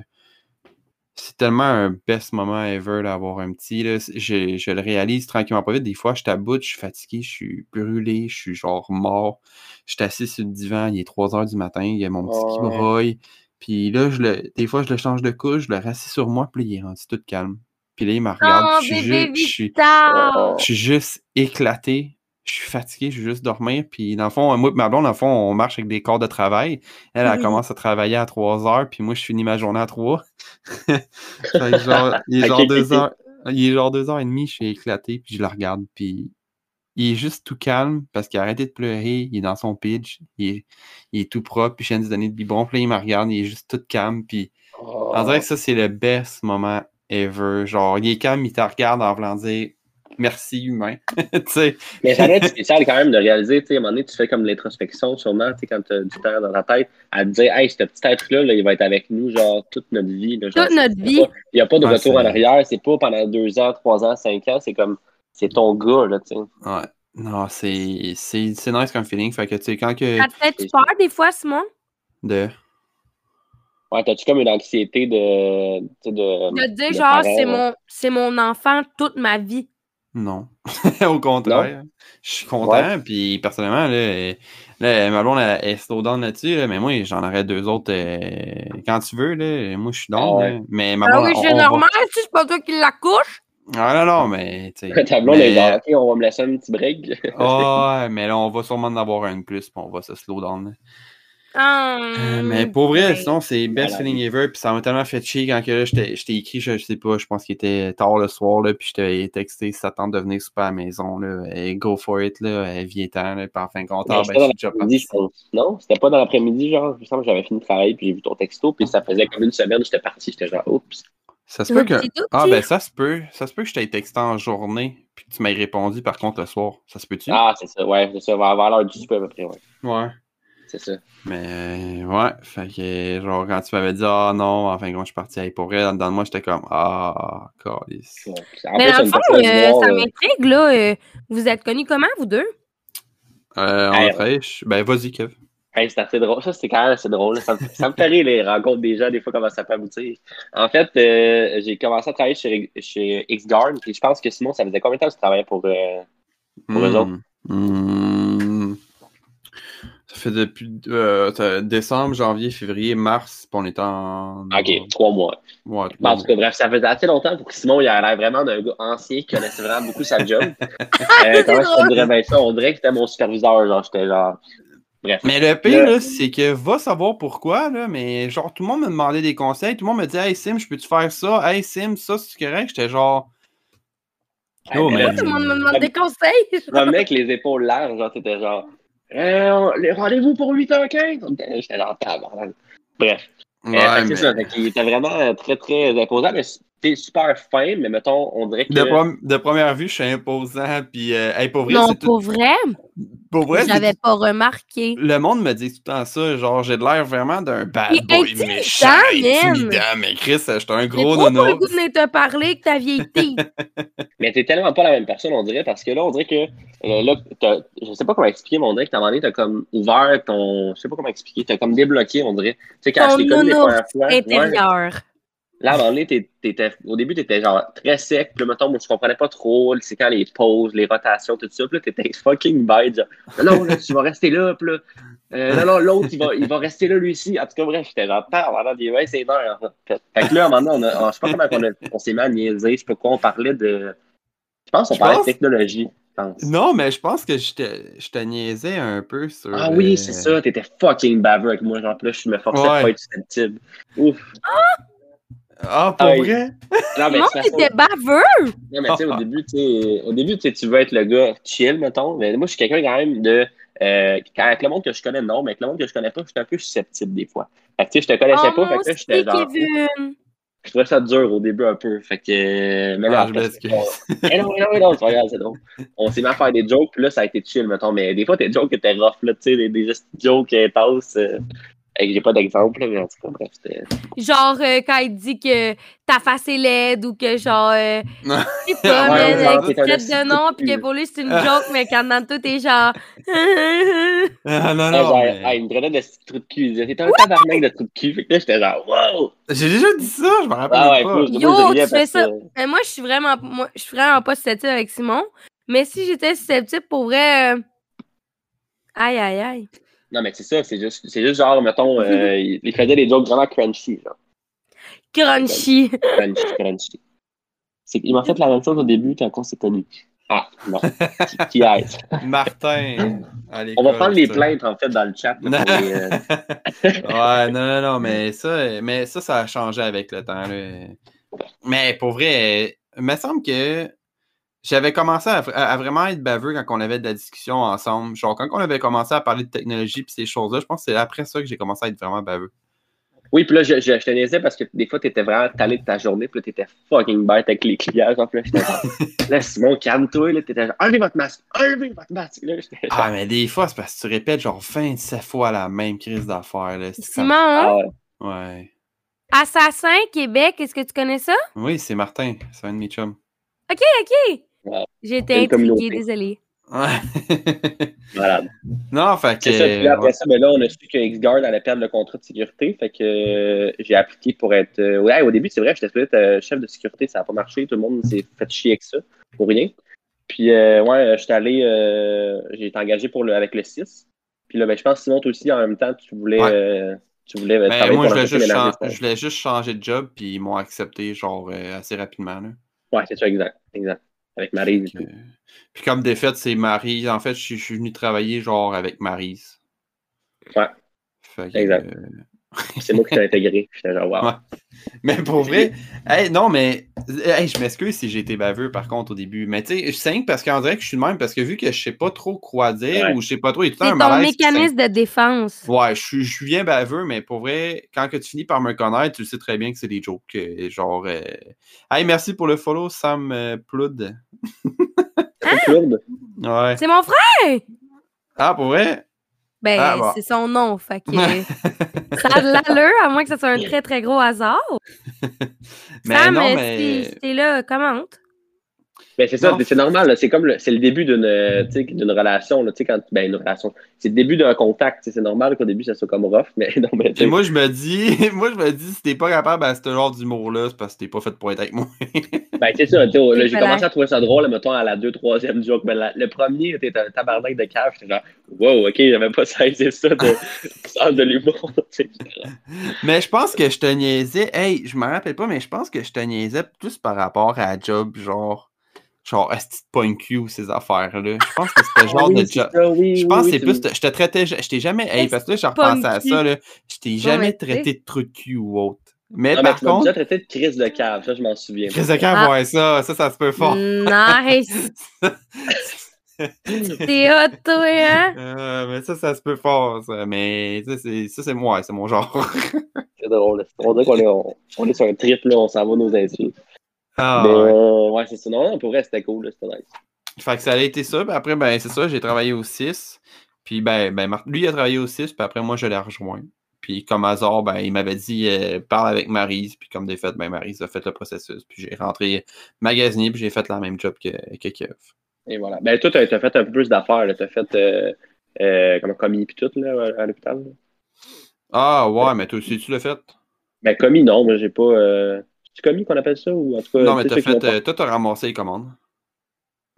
c'est tellement un best moment ever d'avoir un petit, là. Je, je le réalise tranquillement pas vite. Des fois, je t'aboute, je suis fatigué, je suis brûlé, je suis genre mort. Je suis assis sur le divan, il est 3 heures du matin, il y a mon petit qui broye. Puis là, je le, des fois, je le change de couche, je le rassis sur moi, puis il est rendu tout calme. Puis là, il me regarde, Oh, je suis je suis juste éclaté. Je suis fatigué, je veux juste dormir. Puis dans le fond, moi et ma blonde, dans le fond, on marche avec des corps de travail. Elle, elle Oui. commence à travailler à 3 heures, puis moi, je finis ma journée à 3. [LAUGHS] fait que genre, il est genre Ok, 2 ok. heures. Il est genre 2 heures et demie, je suis éclaté, puis je le regarde, puis il est juste tout calme parce qu'il a arrêté de pleurer, il est dans son pitch, il est, il est tout propre, puis je viens de lui donner de biberon, puis là, il me regarde, il est juste tout calme, puis Oh. on dirait que ça, c'est le best moment ever. Genre, il est calme, il te regarde en voulant dire merci humain. [LAUGHS] Mais ça doit être spécial quand même de réaliser, tu sais, à un moment donné, tu fais comme l'introspection, sûrement, tu sais, quand tu as du temps dans ta tête, à te dire, hey, ce petit être-là, là, il va être avec nous, genre, toute notre vie. là, genre, Toute notre vie. pas- Il n'y a pas de Ah, retour en arrière, c'est pas pendant deux ans, trois ans, cinq ans, c'est comme, c'est ton gars, là, tu sais. Ouais. Non, c'est c'est c'est nice comme feeling. Fait que, tu sais, quand que. Ça te fait peur des fois, Simon? De... Ouais, t'as-tu comme une anxiété de. de, De te dire, de genre, c'est mon, c'est mon enfant toute ma vie. Non. [LAUGHS] Au contraire. Je suis content. Ouais. Puis, personnellement, là, là ma blonde, elle, elle est slow down là-dessus. là, mais moi, j'en aurais deux autres euh, quand tu veux. Là, moi, je suis down. Ah ouais. Mais ma Ah blonde, oui, on- c'est va- normal, si c'est pas toi qui l'accouche. Ah non, non, mais. tu sais, [LAUGHS] Ta blonde mais- est ok, on va me laisser un petit break. Ah, [LAUGHS] ouais, mais là, on va sûrement en avoir un de plus. Puis on va se slow down. là. Euh, mais pour vrai, ouais. sinon, c'est best feeling ever. Puis ça m'a tellement fait chier quand que là, je t'ai je t'ai écrit, je, je sais pas, je pense qu'il était tard le soir, là, puis je t'ai texté si ça tente de venir souper à la maison, là. Et go for it, là. Et viens-ten, là. Puis en fin de compte, ah, c'était ben, je suis déjà je. Non, c'était pas dans l'après-midi, genre. Il me semble que j'avais fini de travailler, puis j'ai vu ton texto, puis ça faisait comme une semaine, j'étais parti, j'étais genre, oups. Ça se peut que. Ah, ben, ça se peut. Ça se peut que je t'aie texté en journée, puis que tu m'aies répondu par contre le soir. Ça se peut-tu? Ah, c'est ça, ouais, c'est ça, vers vers l'heure du souper à peu près, ouais. Ouais. C'est ça. Mais, ouais. Fait que, genre, quand tu m'avais dit, ah non, en fin de compte, je suis parti? Pour elle, dans moi, j'étais comme, ah, calice. Ouais. En Mais plus, dans le fond, euh, ça euh, m'intrigue, là. euh, vous êtes connus comment, vous deux? Euh, on. Ben, vas-y, Kev. Hey, c'est assez drôle. Ça, c'est quand même assez drôle. Ça, me- ça me fait rire les rencontres des gens, des fois, comment ça peut aboutir. En fait, euh, j'ai commencé à travailler chez, chez X-Guard, puis je pense que Simon, ça faisait combien de temps que tu travaillais pour. euh, Pour eux autres? Hmm. Ça fait depuis euh, décembre, janvier, février, mars, puis on est en. Ok, trois mois. Ouais, Bon, en tout cas, bref, ça faisait assez longtemps pour que Simon, il a l'air vraiment d'un gars ancien qui connaissait vraiment beaucoup sa job. [LAUGHS] Euh, comment je te dirais bien ça? On dirait que c'était mon superviseur, genre, j'étais genre. Bref. Mais le pire, Le- là, c'est que va savoir pourquoi, là, mais genre, tout le monde me demandait des conseils, tout le monde me disait, Hey Sim, je peux-tu faire ça? Hey Sim, ça, c'est correct? J'étais genre. Oh, mais. Tout le monde me demande des conseils. Revenais [LAUGHS] avec les épaules larges, genre, t'étais genre. Euh, les rendez-vous pour 8h15? J'étais genre, tabarnak. Bref. Euh, Ouais, que mais- c'est ça. Fait qu'il était vraiment euh, très, très imposant, mais c'était super fin, mais mettons, on dirait que. De, prom- de première vue, je suis imposant, puis, euh, hey, pour vrai, Non, c'est tout. pour vrai, Pour vrai, c'est j'avais pas remarqué. Le monde me dit tout le temps ça, genre j'ai de l'air vraiment d'un bad boy intimidant, méchant, intimidant, mais Chris, j'étais un J'ai gros pas le nono. goût de venir te parler que ta vieille fille. [LAUGHS] Mais t'es tellement pas la même personne, on dirait, parce que là, on dirait que. là, t'as- je sais pas comment expliquer, mais on dirait que t'as un moment donné, t'as comme ouvert ton. Je sais pas comment expliquer, t'as comme débloqué, on dirait. Tu sais, quand Ton je t'ai connu les premières fois. ouais, intérieur. Là, à un moment donné, au début, t'étais genre très sec. Puis là, mettons, moi, je comprenais pas trop. C'est quand les pauses, les rotations, tout ça. Puis là, t'étais [LAUGHS] fucking bête. Genre, non, non, là, tu vas rester là. Puis là, euh, non, non, l'autre, il va, il va rester là, lui aussi. En tout cas, bref, j'étais genre, pendant des 20, c'est une heure. en fait. Que là, à un moment donné, on a, je sais pas comment on, a- on s'est mis à niaiser. Je sais pas quoi, on parlait de. Je pense qu'on parlait pense- de technologie. pense. Non, mais je pense que je te, je te niaisais un peu sur. Ah oui, euh, c'est ça. T'étais fucking baveux avec moi. Genre, là, je me forçais à Ouais. pas être susceptible. Ouf. Ah, pour Aïe. vrai? Non, mais façon- t'étais baveux! Non, mais tu sais, au début, tu sais, au début, tu tu veux être le gars chill, mettons. Mais moi, je suis quelqu'un quand même de. Euh, avec le monde que je connais, non, mais avec le monde que je connais pas, je suis un peu susceptible des fois. Fait que tu sais, je te connaissais Oh, pas, fait que j'étais genre. Kevin! je trouvais ça dur au début un peu. Fait que. euh, Mais là, Ah, je m'excuse. Eh non, eh non, eh non, c'est pas grave, c'est drôle. On s'est mis à faire des jokes, puis là, ça a été chill, mettons. Mais des fois, tes jokes étaient rough, là, tu sais, des, des gestes jokes intenses. Euh, hey, j'ai pas d'exemple, mais en tout cas, bref, c'était. Genre, euh, quand il dit que ta face est laide ou que genre, euh, [LAUGHS] Non. je sais pas, Ouais, euh, qu'il traite esti de nom cul, pis que pour lui c'est une joke, mais quand dans tout t'es genre. [LAUGHS] Ah, non, Ah, non. genre, mais- ah, il me traitait de trou de cul. Il disait, t'es un tabarnak de trou de cul. Fait que là, j'étais genre, wow! J'ai déjà dit ça, je me rappelle Ah ouais, pas. Yo, moi, tu fais ça. que- Mais moi, je suis vraiment, moi, je suis vraiment pas susceptible avec Simon. Mais si j'étais susceptible, pour vrai, euh, aïe, aïe, aïe. Non, mais c'est ça, c'est juste, c'est juste genre, mettons, [LAUGHS] euh, il faisait des jokes vraiment crunchy, genre. Crunchy. Crunchy, crunchy. C'est- Il m'a fait la même chose au début quand on s'est connus. Ah, non. Qui- Qui est [LAUGHS] Martin. On va prendre les plaintes, en fait, dans le chat. les, euh, [LAUGHS] ouais, non, non, non, mais ça, mais ça, ça a changé avec le temps. Là. Mais pour vrai, il me semble que j'avais commencé à, à- à vraiment être baveux quand on avait de la discussion ensemble. Genre, quand on avait commencé à parler de technologie et ces choses-là, je pense que c'est après ça que j'ai commencé à être vraiment baveux. Oui, puis là, je, je, je te niaisais parce que des fois, t'étais vraiment talé de ta journée, puis là, t'étais fucking bête avec les clients. Genre, puis là, j'étais genre, [LAUGHS] là, Simon, calme-toi, là, t'étais genre, enlevez votre masque, enlevez votre masque. Là, genre, Ah, mais des fois, c'est parce que tu répètes genre 27 fois la même crise d'affaires. là. Simon, comme- ah ouais. Ouais. Assassin, Québec, est-ce que tu connais ça? Oui, c'est Martin. C'est un de mes chums. Ok, ok. Ouais. J'ai été Une intriguée, désolée. Ouais. [LAUGHS] Malade. non, fait que. C'est ça, puis après ouais. ça, ben là, on a su que X-Guard allait perdre le contrat de sécurité. Fait que euh, j'ai appliqué pour être. euh, ouais, au début, c'est vrai, j'étais être euh, chef de sécurité, ça n'a pas marché. Tout le monde s'est fait chier avec ça, pour rien. Puis, euh, ouais, j'étais allé. euh, j'ai été engagé pour le, avec le 6. Puis là, ben, je pense, Simon, toi aussi, en même temps, tu voulais. Ouais. euh, tu voulais Ben, travailler moi, je voulais, juste ménager, chan- je voulais juste changer de job, puis ils m'ont accepté, genre, euh, assez rapidement. Là. Ouais, c'est ça, exact. Exact. Avec que- Puis comme défaite, c'est Marise. En fait, je suis- je suis venu travailler, genre, avec Marise. Ouais. Fait que, Exact. euh, [LAUGHS] C'est moi qui t'ai intégré. J'étais genre, wow. Ouais. Mais pour vrai, hey, non, mais hey, je m'excuse si j'ai été baveux par contre au début. Mais tu sais, je saigne parce qu'on dirait que je suis de même parce que vu que je sais pas trop quoi dire Ouais. ou je sais pas trop, il y a tout C'est le ton malaise. mécanisme de défense. Ouais, je suis, je suis bien baveux, mais pour vrai, quand que tu finis par me connaître, tu sais très bien que c'est des jokes. euh, genre, euh, hey, merci pour le follow, Sam euh, Ploud. Ouais. C'est mon frère! Ah, pour vrai? Ben, Ah, bon. c'est son nom, fait que [LAUGHS] ça a de l'allure, à moins que ce soit un [LAUGHS] très très gros hasard. Mais Sam, non, euh, mais. si t'es là, commente. Ben, c'est ça, c'est normal. C'est comme le, c'est le début d'une, euh, relation. Là, tu sais, quand, ben, une relation. C'est le début d'un contact. C'est normal qu'au début, ça soit comme rough. Mais [LAUGHS] non, mais tu Et sais, moi, je me dis, [LAUGHS] moi, je me dis, si t'es pas capable à ce genre d'humour-là, c'est parce que t'es pas fait pour être avec moi. [LAUGHS] ben, c'est ça. J'ai voilà. commencé à trouver ça drôle, mettons, à la deux, troisième joke. Mais la- le premier, t'es un tabarnak de cave. J'étais genre, wow, ok, j'avais pas saisi ça de, sens de l'humour. mais je pense que je te niaisais. Hey, je me rappelle pas, mais je pense que je te niaisais plus par rapport à la job, genre. Genre, est-ce que point Q, ces affaires-là? Je pense que c'était genre Ah oui, de job. ça, oui, Je pense oui, que c'est plus. Je te traitais. Je t'ai jamais. Hey, parce que là, j'ai Pas repensé à cul? ça, là. Je t'ai mais jamais traité de trou de cul ou autre. Mais Non, mais par tu m'as déjà contre. traité de crise de cave. Ça, je m'en souviens. Chris de camp, Ah. ouais, ça, ça, ça se peut fort. Nice! [LAUGHS] T'es hot, toi, hein? Euh, mais ça, ça se peut fort, ça. Mais ça, c'est ça, c'est moi, c'est mon genre. C'est drôle. là. On dirait qu'on est, on, on est sur un trip, là. On s'en va nos insultes. Ah, mais, ouais. euh, ouais, c'est ça. Non, non, pour vrai, c'était cool. là, C'était nice. Fait que ça a été ça. Puis après, ben, c'est ça, j'ai travaillé au 6. Puis, ben, ben lui, il a travaillé au 6. Puis après, moi, je l'ai rejoint. Puis, comme hasard, ben, il m'avait dit, euh, parle avec Marise. Puis, comme des faits, ben, Marise a fait le processus. Puis, j'ai rentré magasinier. Puis, j'ai fait la même job que, que Kev. Et voilà. Ben, toi, t'as as fait un peu plus d'affaires. T'as fait euh, euh, comme commis puis tout, là, à, à l'hôpital. là. Ah, ouais, mais toi aussi, tu l'as fait? Ben, commis, non. Moi, j'ai pas. C'est commis qu'on appelle ça ou en tout cas. non, mais t'as fait. euh, toi, t'as ramassé les commandes.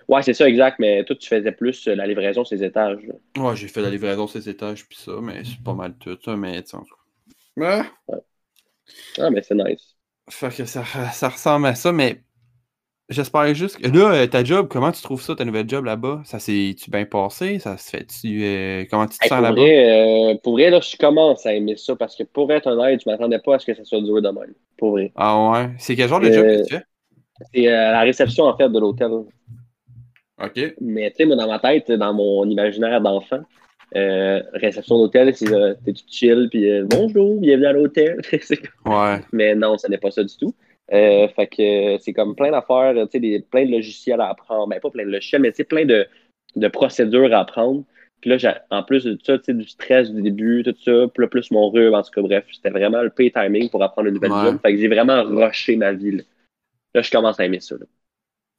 Ouais, c'est ça, exact. Mais toi, tu faisais plus euh, la livraison sur les étages. là. Ouais, j'ai fait la livraison ces étages. Puis ça, mais c'est pas mal tout. Ça, mais. Ouais. Ah, mais c'est nice. Fait que ça, ça ressemble à ça, mais j'espère juste que. Là, euh, ta job, comment tu trouves ça, ta nouvelle job là-bas? Ça s'est-tu bien passé? Ça se fait-tu. euh, comment tu te Hey, sens là-bas? euh, pour vrai, là, je commence à aimer ça parce que pour être honnête, je m'attendais pas à ce que ça soit dur de même. Pour vrai. Ah ouais? C'est quel genre de job Euh, que tu fais? C'est euh, la réception, en fait, de l'hôtel. Ok. Mais tu sais, moi, dans ma tête, dans mon imaginaire d'enfant, euh, réception d'hôtel, c'est euh, t'es tout chill, puis euh, bonjour, bienvenue à l'hôtel. [LAUGHS] Ouais. Mais non, ce n'est pas ça du tout. Euh, fait que c'est comme plein d'affaires, tu sais, des- plein de logiciels à apprendre. Ben, pas plein de logiciels, mais plein de, de procédures à apprendre. Puis là, j'ai- en plus de ça, tu sais, du stress du début, tout ça, plus mon rhume, en tout cas, bref, c'était vraiment le pay timing pour apprendre une nouvelle Ouais. job. Fait que j'ai vraiment rushé ma vie. Là, Là, je commence à aimer ça. là.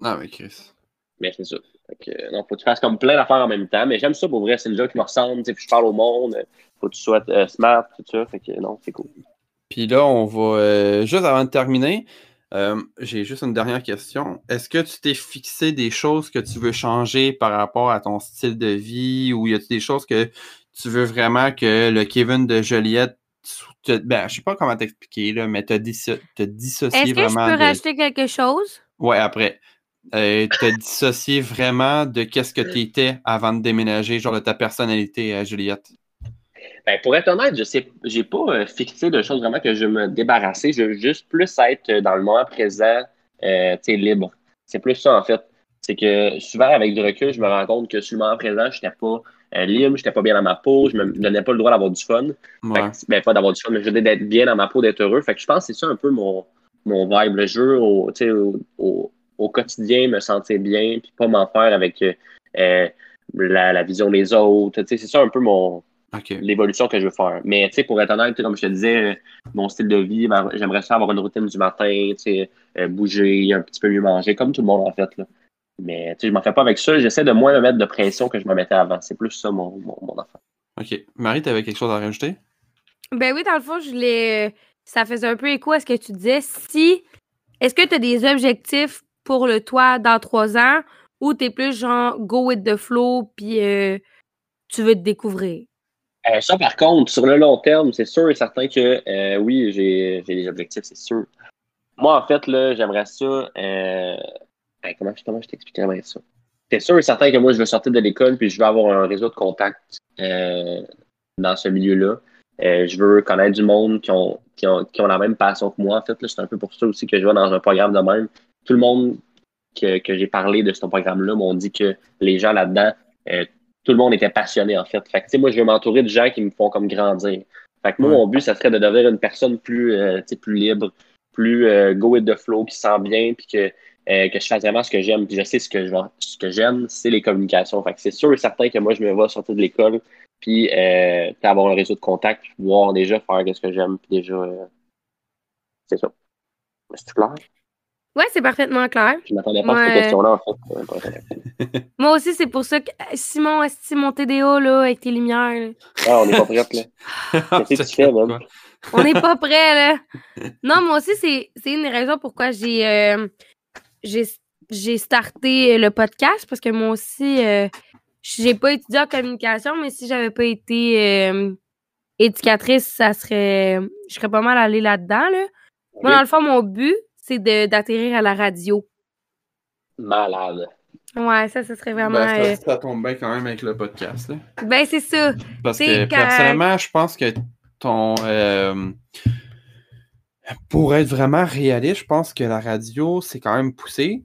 Ah, mais Chris. Mais c'est ça. Fait que, non, faut que tu fasses comme plein d'affaires en même temps. Mais j'aime ça pour vrai. C'est une job qui me ressemble. tu sais, Puis je parle au monde. euh, Faut que tu sois euh, smart, tout ça. Fait que non, c'est cool. Puis là, on va. euh, juste avant de terminer, euh, j'ai juste une dernière question. Est-ce que tu t'es fixé des choses que tu veux changer par rapport à ton style de vie ou y a-t-il des choses que tu veux vraiment que le Kevin de Joliette. te- ben, je sais pas comment t'expliquer, là, mais te, disso- te dissocier Est-ce que je vraiment peux de. rajouter quelque chose? Ouais, après. Euh, te dissocier vraiment de qu'est-ce que tu étais avant de déménager, genre de ta personnalité à Juliette. Ben, pour être honnête, je sais, j'ai pas euh, fixé de choses vraiment que je veux me débarrasser. Je veux juste plus être dans le moment présent, euh, tu sais, libre. C'est plus ça, en fait. C'est que souvent, avec du recul, je me rends compte que sur le moment présent, j'étais pas euh, libre, j'étais pas bien dans ma peau, je me donnais pas le droit d'avoir du fun. Fait Ouais. que, ben, pas d'avoir du fun, mais je d'être bien dans ma peau, d'être heureux. Fait que je pense que c'est ça un peu mon, mon vibe. Le jeu au, tu sais, au, au, au quotidien, me sentir bien, puis pas m'en faire avec la, la vision des autres. Tu sais, C'est ça un peu mon, L'évolution que je veux faire. Mais tu sais, pour être honnête, tu comme je te disais, euh, mon style de vie, ben, j'aimerais ça avoir une routine du matin, tu sais, euh, bouger, un petit peu mieux manger, comme tout le monde en fait. Là. Mais tu sais, je m'en fais pas avec ça. J'essaie de moins me mettre de pression que je me mettais avant. C'est plus ça mon, mon, mon affaire. OK. Marie, tu avais quelque chose à rajouter? Ben oui, dans le fond, je voulais. Ça faisait un peu écho à ce que tu disais. Si. Est-ce que tu as des objectifs pour le toi dans trois ans ou t'es plus genre go with the flow puis euh, tu veux te découvrir? Euh, ça, par contre, sur le long terme, c'est sûr et certain que euh, oui, j'ai des objectifs, c'est sûr. Moi, en fait, là, j'aimerais ça. Euh... hey, comment, comment je t'expliquerais ça? C'est sûr et certain que moi, je veux sortir de l'école puis je veux avoir un réseau de contacts dans ce milieu-là. Je veux connaître du monde qui ont, qui ont, qui ont la même passion que moi. En fait, c'est un peu pour ça aussi que je vais dans un programme de même. Tout le monde que, que j'ai parlé de ce programme-là m'ont dit que les gens là-dedans, tout le monde était passionné, en fait. Fait que, tu sais, moi, je veux m'entourer de gens qui me font comme grandir. Fait que moi, mon but, ça serait de devenir une personne plus, euh, tu sais, plus libre, plus euh, go with the flow, qui se sent bien, puis que, euh, que je fasse vraiment ce que j'aime. Puis je sais ce que je ce que j'aime, c'est les communications. Fait que c'est sûr et certain que moi, je me vais sortir de l'école, puis euh, puis avoir un réseau de contacts, puis pouvoir déjà faire ce que j'aime, puis déjà, euh, c'est ça. C'est clair? Ouais, c'est parfaitement clair. Je m'attendais pas à cette question-là, en fait. euh. [LAUGHS] Moi aussi, c'est pour ça que Simon, est mon TDA là, avec tes lumières, là? Ah, on n'est pas prête, là. [LAUGHS] Qu'est-ce que tu fais, man? On n'est pas [LAUGHS] prêt, là. Non, moi aussi, c'est une des raisons pourquoi j'ai euh, j'ai j'ai starté le podcast parce que moi aussi, euh, j'ai pas étudié en communication, mais si j'avais pas été euh, éducatrice, ça serait. Je serais pas mal allée là-dedans, là. Moi, dans le fond, mon but, c'est de- d'atterrir à la radio. Malade. Ouais, ça, ce serait vraiment. Ben, euh, ça, ça tombe bien quand même avec le podcast. Là. Ben, c'est ça. Parce C'est que quand- personnellement, je pense que ton. euh, pour être vraiment réaliste, je pense que la radio, c'est quand même poussé.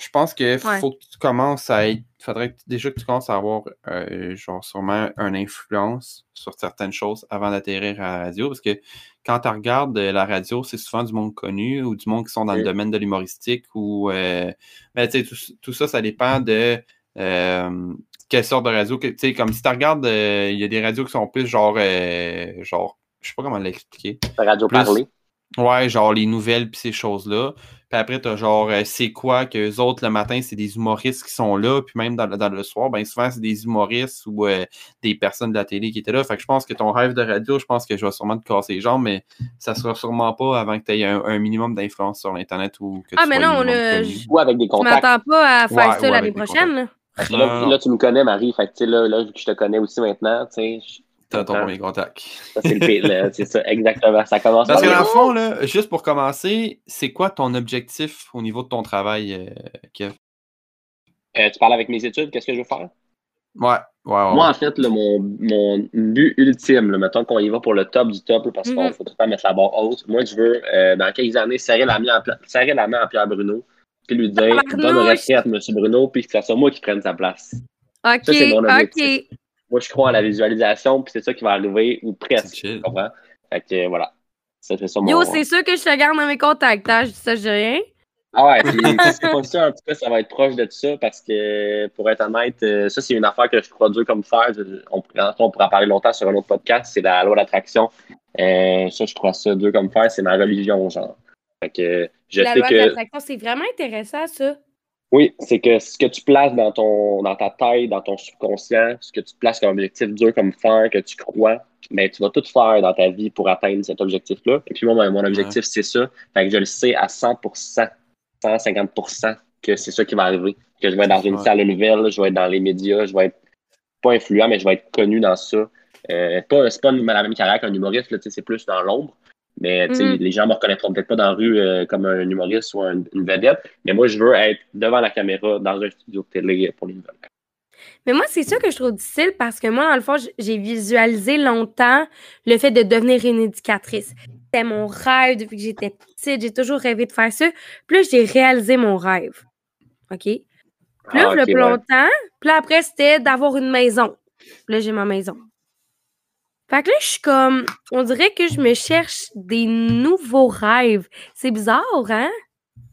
Je pense que Ouais. faut que tu commences à être. Faudrait que- déjà que tu commences à avoir euh, genre sûrement une influence sur certaines choses avant d'atterrir à la radio. Parce que quand tu regardes euh, la radio, c'est souvent du monde connu ou du monde qui sont dans le domaine de l'humoristique ou euh, ben, tu sais, tout, tout ça, ça dépend de euh, quelle sorte de radio. que- Tu sais, comme si tu regardes, il y a des radios qui sont plus genre genre, je sais pas comment l'expliquer. Radio Plus- parler. Ouais, genre les nouvelles puis ces choses-là. Puis après, t'as genre euh, c'est quoi que les autres le matin, c'est des humoristes qui sont là, puis même dans, le- dans le soir, ben souvent c'est des humoristes ou euh, des personnes de la télé qui étaient là. Fait que je pense que ton rêve de radio, je pense que je vais sûrement te casser les jambes, mais ça sera sûrement pas avant que tu aies un, un minimum d'influence sur l'internet ou que tu Ah, mais non, je- Ou avec des Je contacts. m'attends pas à faire Ouais, ça ouais, l'année prochaine, là. Non, là, tu me connais, Marie. Fait que, tu sais, là, là, vu que je te connais aussi maintenant, tu sais, je- T'as ton Ah. premier contact. ça, c'est le pire, là. [LAUGHS] C'est ça, exactement. Ça commence Parce que dans le fond, là, juste pour commencer, c'est quoi ton objectif au niveau de ton travail, euh, Kev? Euh, tu parles avec mes études, qu'est-ce que je veux faire? Ouais, ouais, ouais. Moi, en fait, là, mon, mon but ultime, là, mettons qu'on y va pour le top du top, là, parce qu'on ne faut pas mettre la barre haute. Moi, je veux, euh, dans quelques années, serrer la, main serrer la main à Pierre Bruno, puis lui dire, Tabarnouche! donne respect à M. Bruno, puis que ce soit moi qui prenne sa place. OK, Ça, c'est mon OK. Moi, je crois à la visualisation, puis c'est ça qui va arriver, ou presque. chill. Tu comprends? Fait que voilà. Ça fait ça mon. Yo, c'est sûr que je te garde dans mes contacts, hein? Je dis ça, je dis rien. Ah ouais, puis [LAUGHS] si c'est pas ça, en tout cas, ça va être proche de ça parce que, pour être honnête, euh, ça, c'est une affaire que je crois dur comme faire. On, pourra- on pourra en parler longtemps sur un autre podcast, c'est la loi d'attraction. Euh, ça, je crois ça dur comme faire, c'est ma religion, genre. Fait que je la sais loi de que. l'attraction, c'est vraiment intéressant, ça. Oui, c'est que ce que tu places dans ton dans ta tête, dans ton subconscient, ce que tu places comme objectif dur comme faire, que tu crois, ben tu vas tout faire dans ta vie pour atteindre cet objectif-là. Et puis moi, mon- mon objectif, c'est ça. Fait que je le sais à 100%, 150% que c'est ça qui va arriver. Que je vais être dans une Ouais. salle de nouvelles, je vais être dans les médias, je vais être pas influent, mais je vais être connu dans ça. Euh, pas, c'est pas la même carrière qu'un humoriste, c'est plus dans l'ombre. Mais Mhm. les gens me reconnaîtront peut-être pas dans la rue euh, comme un humoriste ou un- une vedette. Mais moi, je veux être devant la caméra dans un studio de télé pour les nouvelles. Mais moi, c'est ça que je trouve difficile parce que moi, dans le fond, j'ai visualisé longtemps le fait de devenir une éducatrice. C'était mon rêve depuis que j'étais petite. J'ai toujours rêvé de faire ça. Puis là, j'ai réalisé mon rêve. OK? Puis là, Ah, le ok, plus ouais. longtemps. Puis là, après, c'était d'avoir une maison. Puis là, j'ai ma maison. Fait que là, je suis comme. On dirait que je me cherche des nouveaux rêves. C'est bizarre, hein?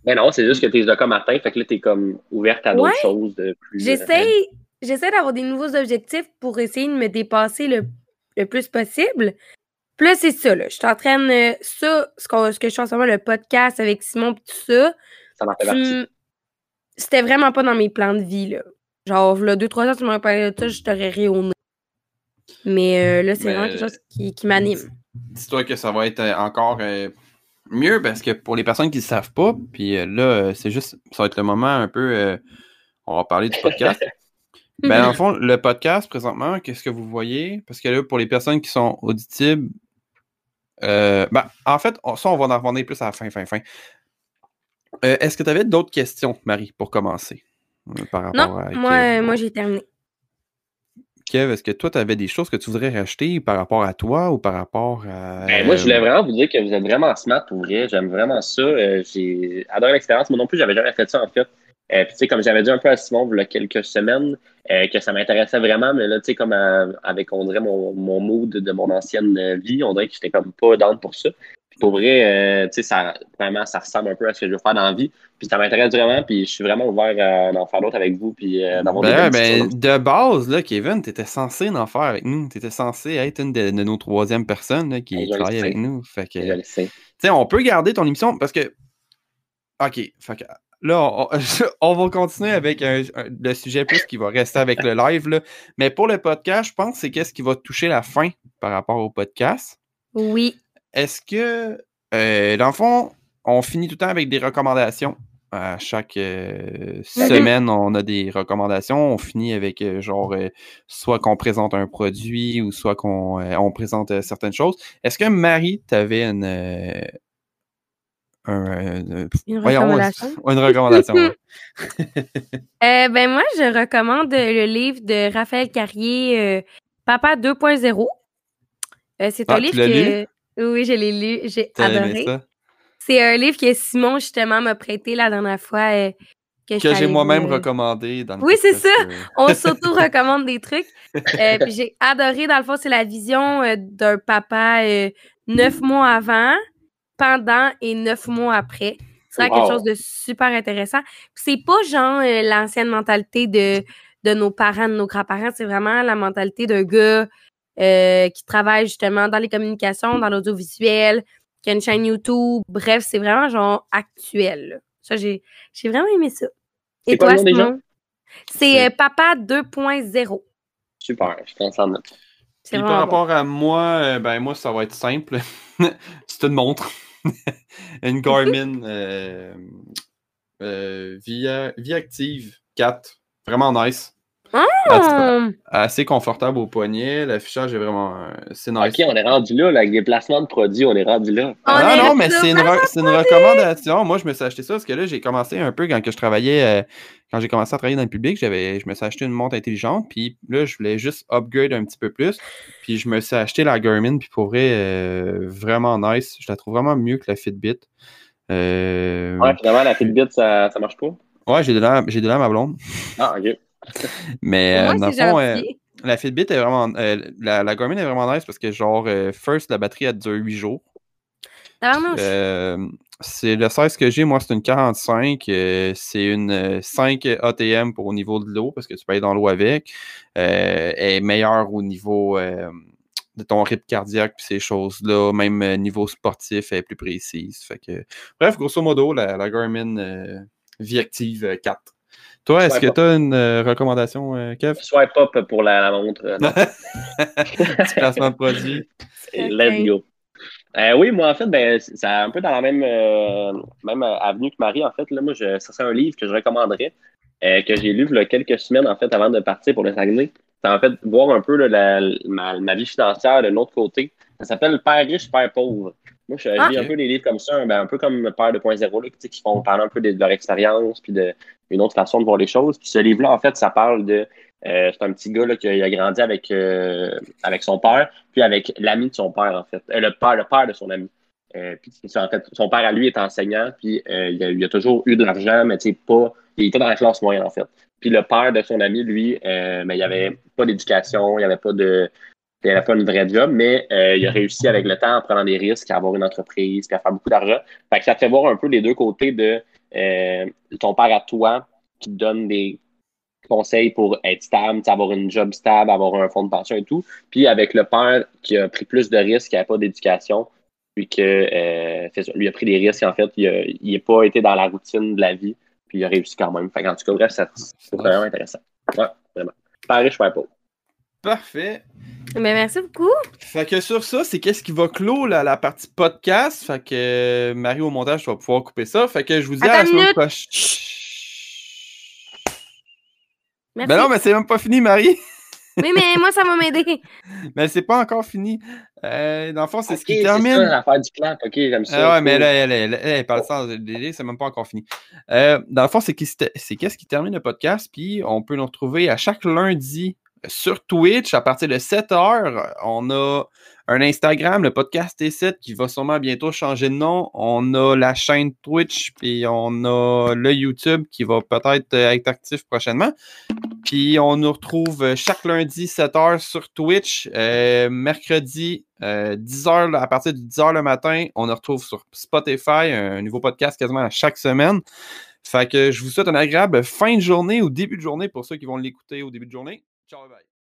Mais non, c'est juste que t'es comme atteint, fait que là, t'es comme ouverte à d'autres choses de plus. euh, J'essaie, j'essaie d'avoir des nouveaux objectifs pour essayer de me dépasser le, le plus possible. Puis là, c'est ça, là. Je suis en train de. Ça, ce, que je fais en ce moment, le podcast avec Simon pis tout ça, ça m'en fait tu partie. c'était vraiment pas dans mes plans de vie, là. Genre, là, deux, trois ans, tu m'aurais parlé de ça, je t'aurais nez. Mais euh, là, c'est vraiment quelque chose qui, qui m'anime. Dis-toi que ça va être euh, encore euh, mieux parce que pour les personnes qui ne savent pas, puis euh, là, c'est juste, ça va être le moment un peu. on va parler du podcast. [LAUGHS] ben, dans le fond, le podcast, présentement, qu'est-ce que vous voyez? Parce que là, pour les personnes qui sont auditibles, ben, en fait, on- ça, on va en revenir plus à la fin, fin, fin. Est-ce que tu avais d'autres questions, Marie, pour commencer? Par rapport Non, à moi, moi j'ai terminé. Kev, est-ce que toi, tu avais des choses que tu voudrais racheter par rapport à toi ou par rapport à. Ben, moi, je voulais vraiment vous dire que vous êtes vraiment smart pour vrai. J'aime vraiment ça. Euh, j'ai adoré l'expérience. Moi non plus, j'avais jamais fait ça, en fait. Euh, puis, tu sais, comme j'avais dit un peu à Simon il y a quelques semaines, euh, que ça m'intéressait vraiment, mais là, tu sais, comme euh, avec, on dirait, mon, mon mood de mon ancienne euh, vie, on dirait que j'étais comme pas down pour ça. Pour vrai, euh, tu sais, ça, vraiment, ça ressemble un peu à ce que je veux faire dans la vie. Puis, ça m'intéresse vraiment, puis je suis vraiment ouvert à en faire d'autres avec vous, puis euh, d'avoir des Ben, ben, de base, là, Kevin, tu étais censé en faire avec nous. Tu étais censé être une de, de nos troisième personnes là, qui Ben, le travaille avec nous. Fait que, Je le sais. tu sais, on peut garder ton émission parce que. OK. Fait que là, on, [LAUGHS] on va continuer avec un- un- le sujet plus qui va rester avec le live. Là. Mais pour le podcast, je pense que c'est qu'est-ce qui va toucher la fin par rapport au podcast. Oui. Est-ce que, euh, dans le fond, on finit tout le temps avec des recommandations? À chaque euh, semaine, on a des recommandations. On finit avec euh, genre soit qu'on présente un produit ou soit qu'on on présente certaines choses. Est-ce que Marie, tu avais une, un, Une voyons, recommandation? [LAUGHS] une recommandation. ouais. [LAUGHS] Euh, ben moi, je recommande le livre de Raphaël Carrier, euh, Papa 2.0. Euh, c'est Ah, un tu livre que... Oui, je l'ai lu, j'ai adoré. C'est un livre que Simon, justement, m'a prêté la dernière fois euh, que, j'ai moi-même recommandé dans le Oui, c'est ça. euh, [LAUGHS] On s'auto-recommande des trucs. [LAUGHS] Euh, puis j'ai adoré, dans le fond, c'est la vision d'un papa neuf mois avant, pendant et neuf mois après. C'est vraiment quelque Wow. chose de super intéressant. C'est pas genre l'ancienne mentalité de, de nos parents, de nos grands-parents. C'est vraiment la mentalité d'un gars euh, qui travaille justement dans les communications, dans l'audiovisuel, qui a une chaîne YouTube. Bref, c'est vraiment genre actuel. Ça, j'ai j'ai vraiment aimé ça. Et toi? Simon? C'est- euh, Papa 2.0. Super, je pense en note. C'est Puis par bon. rapport à moi, euh, ben moi, ça va être simple. [LAUGHS] C'est une montre. [LAUGHS] une Garmin [LAUGHS] euh, euh, Via, Via Active 4. Vraiment nice. Assez, Hum, assez confortable au poignet. L'affichage est vraiment. euh, c'est nice. Ok, on est rendu là, là, avec des placements de produits, on est rendu là. On Ah est non, mais c'est une, re- c'est une recommandation. Moi, je me suis acheté ça parce que là, j'ai commencé un peu quand que je travaillais, euh, quand j'ai commencé à travailler dans le public, j'avais, je me suis acheté une montre intelligente, puis là, je voulais juste upgrade un petit peu plus, puis je me suis acheté la Garmin, puis pour vrai, euh, vraiment nice. Je la trouve vraiment mieux que la Fitbit. Euh, Ouais, finalement, la Fitbit, ça, ça marche pas? ouais, j'ai de l'air, j'ai de l'air ma blonde, Ah, ok. Mais euh, moi, dans le fond, euh, la Fitbit est vraiment. euh, la, la Garmin est vraiment nice parce que, genre, euh, first, la batterie, elle dure 8 jours. C'est le 16 que j'ai, moi, c'est une 45. euh, c'est une euh, 5 ATM pour au niveau de l'eau parce que tu peux aller dans l'eau avec. Elle est meilleure au niveau de ton rythme cardiaque puis ces choses-là. Même niveau sportif, elle est plus précise. Fait que, bref, grosso modo, la, la Garmin Vie Active euh, 4. Toi, est-ce que tu as une euh, recommandation, euh, Kev? Swipe up pour la, la montre. euh. Petit [LAUGHS] placement de produit. Et Let's go. Euh, oui, moi, en fait, ben, c'est un peu dans la même, euh, même avenue que Marie. En fait, là, moi, je, ça serait un livre que je recommanderais, euh, que j'ai lu il y a quelques semaines, en fait, avant de partir pour le Saguenay. C'est en fait voir un peu là, la- ma, ma vie financière de l'autre côté. Ça s'appelle Père riche, Père pauvre. Moi, je, Ah. lis un peu des livres comme ça, ben, un peu comme Père 2.0, là, tu sais, qui font parler un peu de, de leur expérience, puis de une autre façon de voir les choses. Puis ce livre-là, en fait, ça parle de. euh, c'est un petit gars là, qui a, grandi avec, euh, avec son père, puis avec l'ami de son père, en fait. Euh, le père, le père de son ami. Euh, puis en fait, son père à lui est enseignant, puis euh, il, a, il a toujours eu de l'argent, mais pas. Il était dans la classe moyenne, en fait. Puis le père de son ami, lui, euh, mais il avait pas d'éducation, il avait pas de. Il avait pas une vraie job, mais il a réussi avec le temps en prenant des risques à avoir une entreprise, puis à faire beaucoup d'argent. Fait que ça fait voir un peu les deux côtés de euh, ton père à toi qui te donne des conseils pour être stable, avoir une job stable, avoir un fonds de pension et tout. Puis avec le père qui a pris plus de risques, qui n'avait pas d'éducation, puis que euh, lui a pris des risques, en fait, il n'a pas été dans la routine de la vie, puis il a réussi quand même. Fait en tout cas, bref, c'est vraiment intéressant. Ouais, vraiment. Père riche, père pauvre. Parfait. Mais merci beaucoup. Fait que sur ça, c'est qu'est-ce qui va clore la, la partie podcast? Fait que euh, Marie au montage, tu vas pouvoir couper ça. Fait que je vous dis à la semaine minute. prochaine. Merci. Ben non, mais c'est même pas fini, Marie. [LAUGHS] Oui, mais moi, ça va m'aider. [LAUGHS] Mais c'est pas encore fini. Euh, dans le fond, c'est ce qui c'est termine. ça, l'affaire du clap. Ok, j'aime ça. Ah ouais, mais là, elle, elle, elle, elle parle sans délai, c'est même pas encore fini. Euh, dans le fond, c'est qui- c'est qu'est-ce qui termine le podcast, puis on peut nous retrouver à chaque lundi sur Twitch à partir de 7 heures. On a un Instagram, le podcast T7, qui va sûrement bientôt changer de nom. On a la chaîne Twitch, puis on a le YouTube qui va peut-être euh, être actif prochainement. Puis on nous retrouve euh, chaque lundi 7h sur Twitch. Euh, mercredi 10h à partir de 10h le matin, on nous retrouve sur Spotify, un nouveau podcast quasiment à chaque semaine. Fait que je vous souhaite une agréable fin de journée ou début de journée pour ceux qui vont l'écouter au début de journée. Ciao, bye.